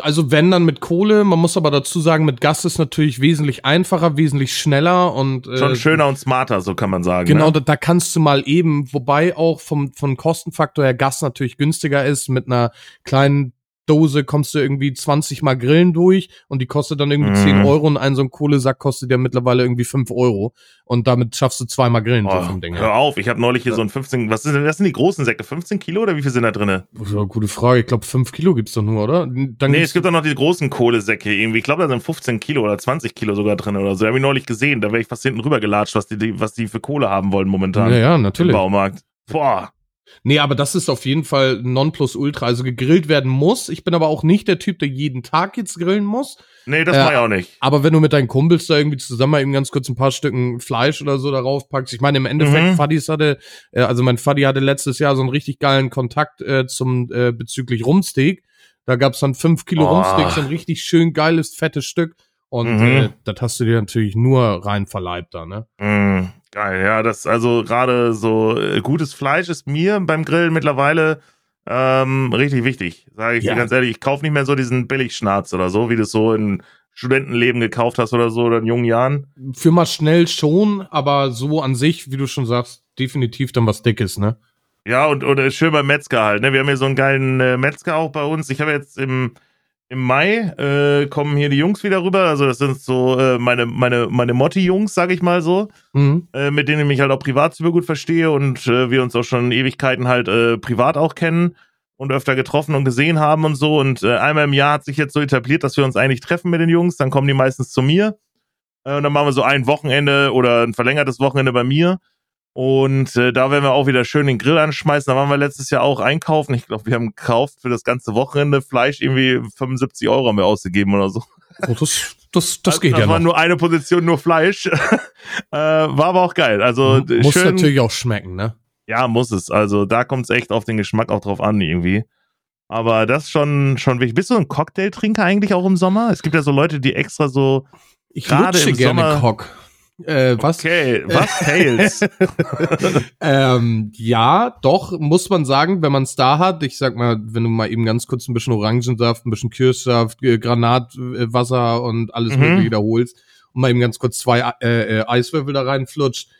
Also wenn dann mit Kohle, man muss aber dazu sagen, mit Gas ist natürlich wesentlich einfacher, wesentlich schneller und äh, schon schöner und smarter, so kann man sagen. Genau, ne? da, da kannst du mal eben, wobei auch vom, vom Kostenfaktor her Gas natürlich günstiger ist. Mit einer kleinen Dose kommst du irgendwie 20 Mal Grillen durch und die kostet dann irgendwie Mhm. 10 Euro und ein so ein Kohlesack kostet ja mittlerweile irgendwie 5 Euro. Und damit schaffst du zweimal Grillen so Oh, vom Ding hör auf, ich habe neulich hier so ein 15, was sind denn, das sind die großen Säcke, 15 Kilo oder wie viel sind da drinne? Das ist eine gute Frage. Ich glaube, 5 Kilo gibt's doch nur, oder? Dann Nee, es gibt auch noch die großen Kohlesäcke irgendwie. Ich glaube, da sind 15 Kilo oder 20 Kilo sogar drin oder so. Habe ich neulich gesehen. Da wäre ich fast hinten rüber gelatscht, was die, was die für Kohle haben wollen momentan ja, ja, im natürlich. Baumarkt. Boah. Nee, aber das ist auf jeden Fall Nonplusultra. Also gegrillt werden muss. Ich bin aber auch nicht der Typ, der jeden Tag jetzt grillen muss. Nee, das Äh, war ich auch nicht. Aber wenn du mit deinen Kumpels da irgendwie zusammen mal eben ganz kurz ein paar Stücken Fleisch oder so darauf packst, ich meine, im Endeffekt, Mhm. Fadis hatte, äh, also mein Faddy hatte letztes Jahr so einen richtig geilen Kontakt äh, zum äh, bezüglich Rumsteak. Da gab's dann fünf Kilo Oh. Rumsteak, so ein richtig schön geiles, fettes Stück. Und Mhm. äh, das hast du dir natürlich nur rein verleibt da, ne? Mm, geil, ja, das also gerade so äh, gutes Fleisch ist mir beim Grillen mittlerweile ähm, richtig wichtig. Sage ich Ja. dir ganz ehrlich, ich kaufe nicht mehr so diesen Billigschnarz oder so, wie du es so in Studentenleben gekauft hast oder so oder in jungen Jahren. Für mal schnell schon, aber so an sich, wie du schon sagst, definitiv dann was Dickes, ne? Ja, und oder schön beim Metzger halt. Ne? Wir haben hier so einen geilen äh, Metzger auch bei uns. Ich habe jetzt im, im Mai äh, kommen hier die Jungs wieder rüber. Also das sind so äh, meine, meine, meine Motti-Jungs, sag ich mal so. Mhm. äh, mit denen ich mich halt auch privat super gut verstehe und äh, wir uns auch schon Ewigkeiten halt äh, privat auch kennen und öfter getroffen und gesehen haben und so. Und äh, einmal im Jahr hat sich jetzt so etabliert, dass wir uns eigentlich treffen mit den Jungs. Dann kommen die meistens zu mir. Und dann machen wir so ein Wochenende oder ein verlängertes Wochenende bei mir. Und äh, da werden wir auch wieder schön den Grill anschmeißen. Da waren wir letztes Jahr auch einkaufen. Ich glaube, wir haben gekauft für das ganze Wochenende Fleisch irgendwie 75 Euro haben wir ausgegeben oder so. Oh, das, das, das geht das ja war noch. nur eine Position, nur Fleisch. [LAUGHS] äh, war aber auch geil. Also Muss schön, natürlich auch schmecken, ne? ja, muss es. Also da kommt es echt auf den Geschmack auch drauf an irgendwie. Aber das ist schon, schon wichtig. Bist du ein Cocktailtrinker eigentlich auch im Sommer? Es gibt ja so Leute, die extra so, Ich lutsche im gerne Sommer- Cock. Äh, was? okay, was [LAUGHS] Tails? ähm, ja, doch, muss man sagen, wenn man es da hat. Ich sag mal, wenn du mal eben ganz kurz ein bisschen Orangensaft, ein bisschen Kirschsaft, äh, Granatwasser und alles Mhm. mögliche wiederholst und mal eben ganz kurz zwei äh, äh, Eiswürfel da reinflutscht.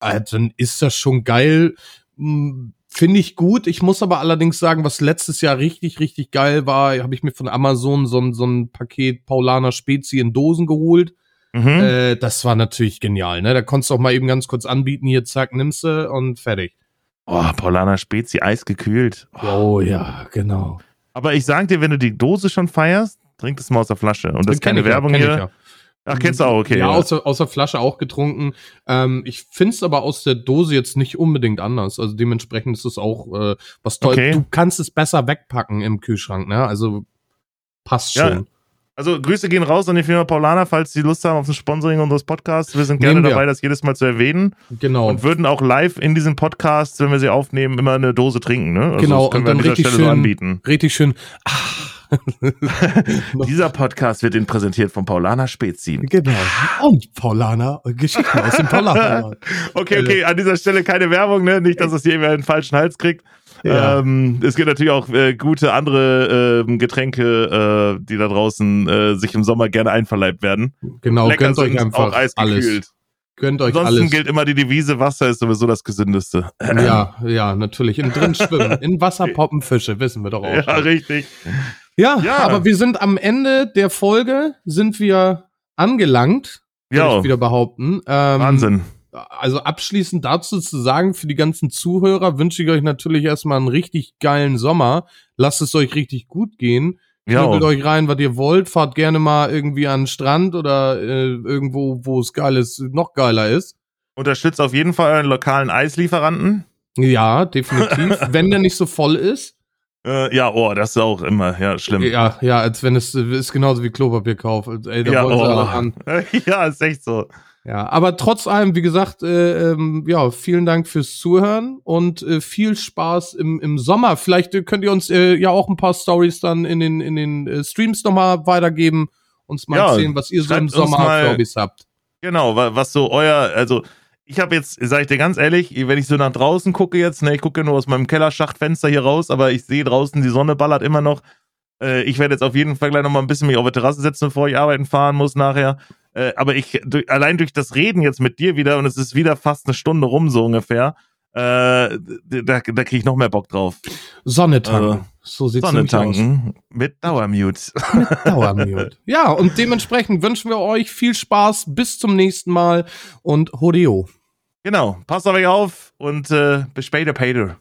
äh, dann ist das schon geil. Hm, Finde ich gut. Ich muss aber allerdings sagen, was letztes Jahr richtig, richtig geil war, habe ich mir von Amazon so, ein so ein Paket Paulaner Spezi in Dosen geholt. Mhm. Äh, das war natürlich genial, ne? Da konntest du auch mal eben ganz kurz anbieten, hier zack, nimmst du und fertig. oh, Paulaner Spezi, eisgekühlt. Oh. Oh ja, genau. Aber ich sag dir, wenn du die Dose schon feierst, trink das mal aus der Flasche. Und das ist keine ja, Werbung ich hier. ja. Ach, kennst du auch, okay. Ja, ja. Aus, der, aus der Flasche auch getrunken. Ähm, ich find's aber aus der Dose jetzt nicht unbedingt anders. Also dementsprechend ist es auch äh, was toll. Okay. Du kannst es besser wegpacken im Kühlschrank, ne? Also passt Ja, schon. Also Grüße gehen raus an die Firma Paulaner, falls sie Lust haben auf ein Sponsoring unseres Podcasts. Wir sind gerne wir. dabei, das jedes Mal zu erwähnen. Genau. Und würden auch live in diesem Podcast, wenn wir sie aufnehmen, immer eine Dose trinken. Ne? Also Genau, das können und wir an dann dieser richtig Stelle so schön- anbieten. Richtig schön. [LAUGHS] Dieser Podcast wird Ihnen präsentiert von Paulaner Spezi. genau. Und Paulaner, Geschichten aus dem Paulaner. [LAUGHS] Okay, okay, an dieser Stelle keine Werbung, ne? Nicht, dass es hier einen falschen Hals kriegt. Ja. Ähm, es gibt natürlich auch äh, gute andere ähm, Getränke, äh, die da draußen äh, sich im Sommer gerne einverleibt werden. Genau, Lecker gönnt euch einfach alles. Gönnt euch Ansonsten alles. gilt immer die Devise, Wasser ist sowieso das Gesündeste. Ja, ja, natürlich. In drin schwimmen. In Wasser [LAUGHS] poppen Fische, wissen wir doch auch. Ja, schon. richtig. Ja, Ja. aber wir sind am Ende der Folge, sind wir angelangt, würde Ja, ich wieder behaupten. Ähm, Wahnsinn. Also abschließend dazu zu sagen, für die ganzen Zuhörer wünsche ich euch natürlich erstmal einen richtig geilen Sommer. Lasst es euch richtig gut gehen. Ja, Knüppelt euch rein, was ihr wollt. Fahrt gerne mal irgendwie an den Strand oder äh, irgendwo, wo es geil ist, noch geiler ist. unterstützt auf jeden Fall euren lokalen Eislieferanten. Ja, definitiv. [LAUGHS] Wenn der nicht so voll ist. Äh, ja, oh, das ist auch immer, ja, schlimm. Ja, ja, als wenn es ist genauso wie Klopapierkauf. Ey, da Ja, oh. ran. [LAUGHS] ja, ist echt so. Ja, aber trotz allem, wie gesagt, äh, ähm, ja, vielen Dank fürs Zuhören und äh, viel Spaß im, im Sommer. Vielleicht äh, könnt ihr uns äh, ja auch ein paar Stories dann in den, in den äh, Streams nochmal weitergeben, uns mal Ja, erzählen, was ihr so im Sommer für Hobbys habt. Genau, wa- was so euer, also ich habe jetzt, sage ich dir ganz ehrlich, wenn ich so nach draußen gucke jetzt, ne, ich gucke nur aus meinem Kellerschachtfenster hier raus, aber ich sehe draußen, die Sonne ballert immer noch. Äh, ich werde jetzt auf jeden Fall gleich noch mal ein bisschen mich auf die Terrasse setzen, bevor ich arbeiten fahren muss nachher. Äh, aber ich, durch, allein durch das Reden jetzt mit dir wieder, und es ist wieder fast eine Stunde rum, so ungefähr, äh, da, da kriege ich noch mehr Bock drauf. Sonne tanken. Also, so sieht's Sonne nämlich aus. tanken mit Dauermute. Dauermute. [LAUGHS] ja, und dementsprechend wünschen wir euch viel Spaß. Bis zum nächsten Mal und Hodeo. genau, passt auf euch auf und äh, bis später, Peter.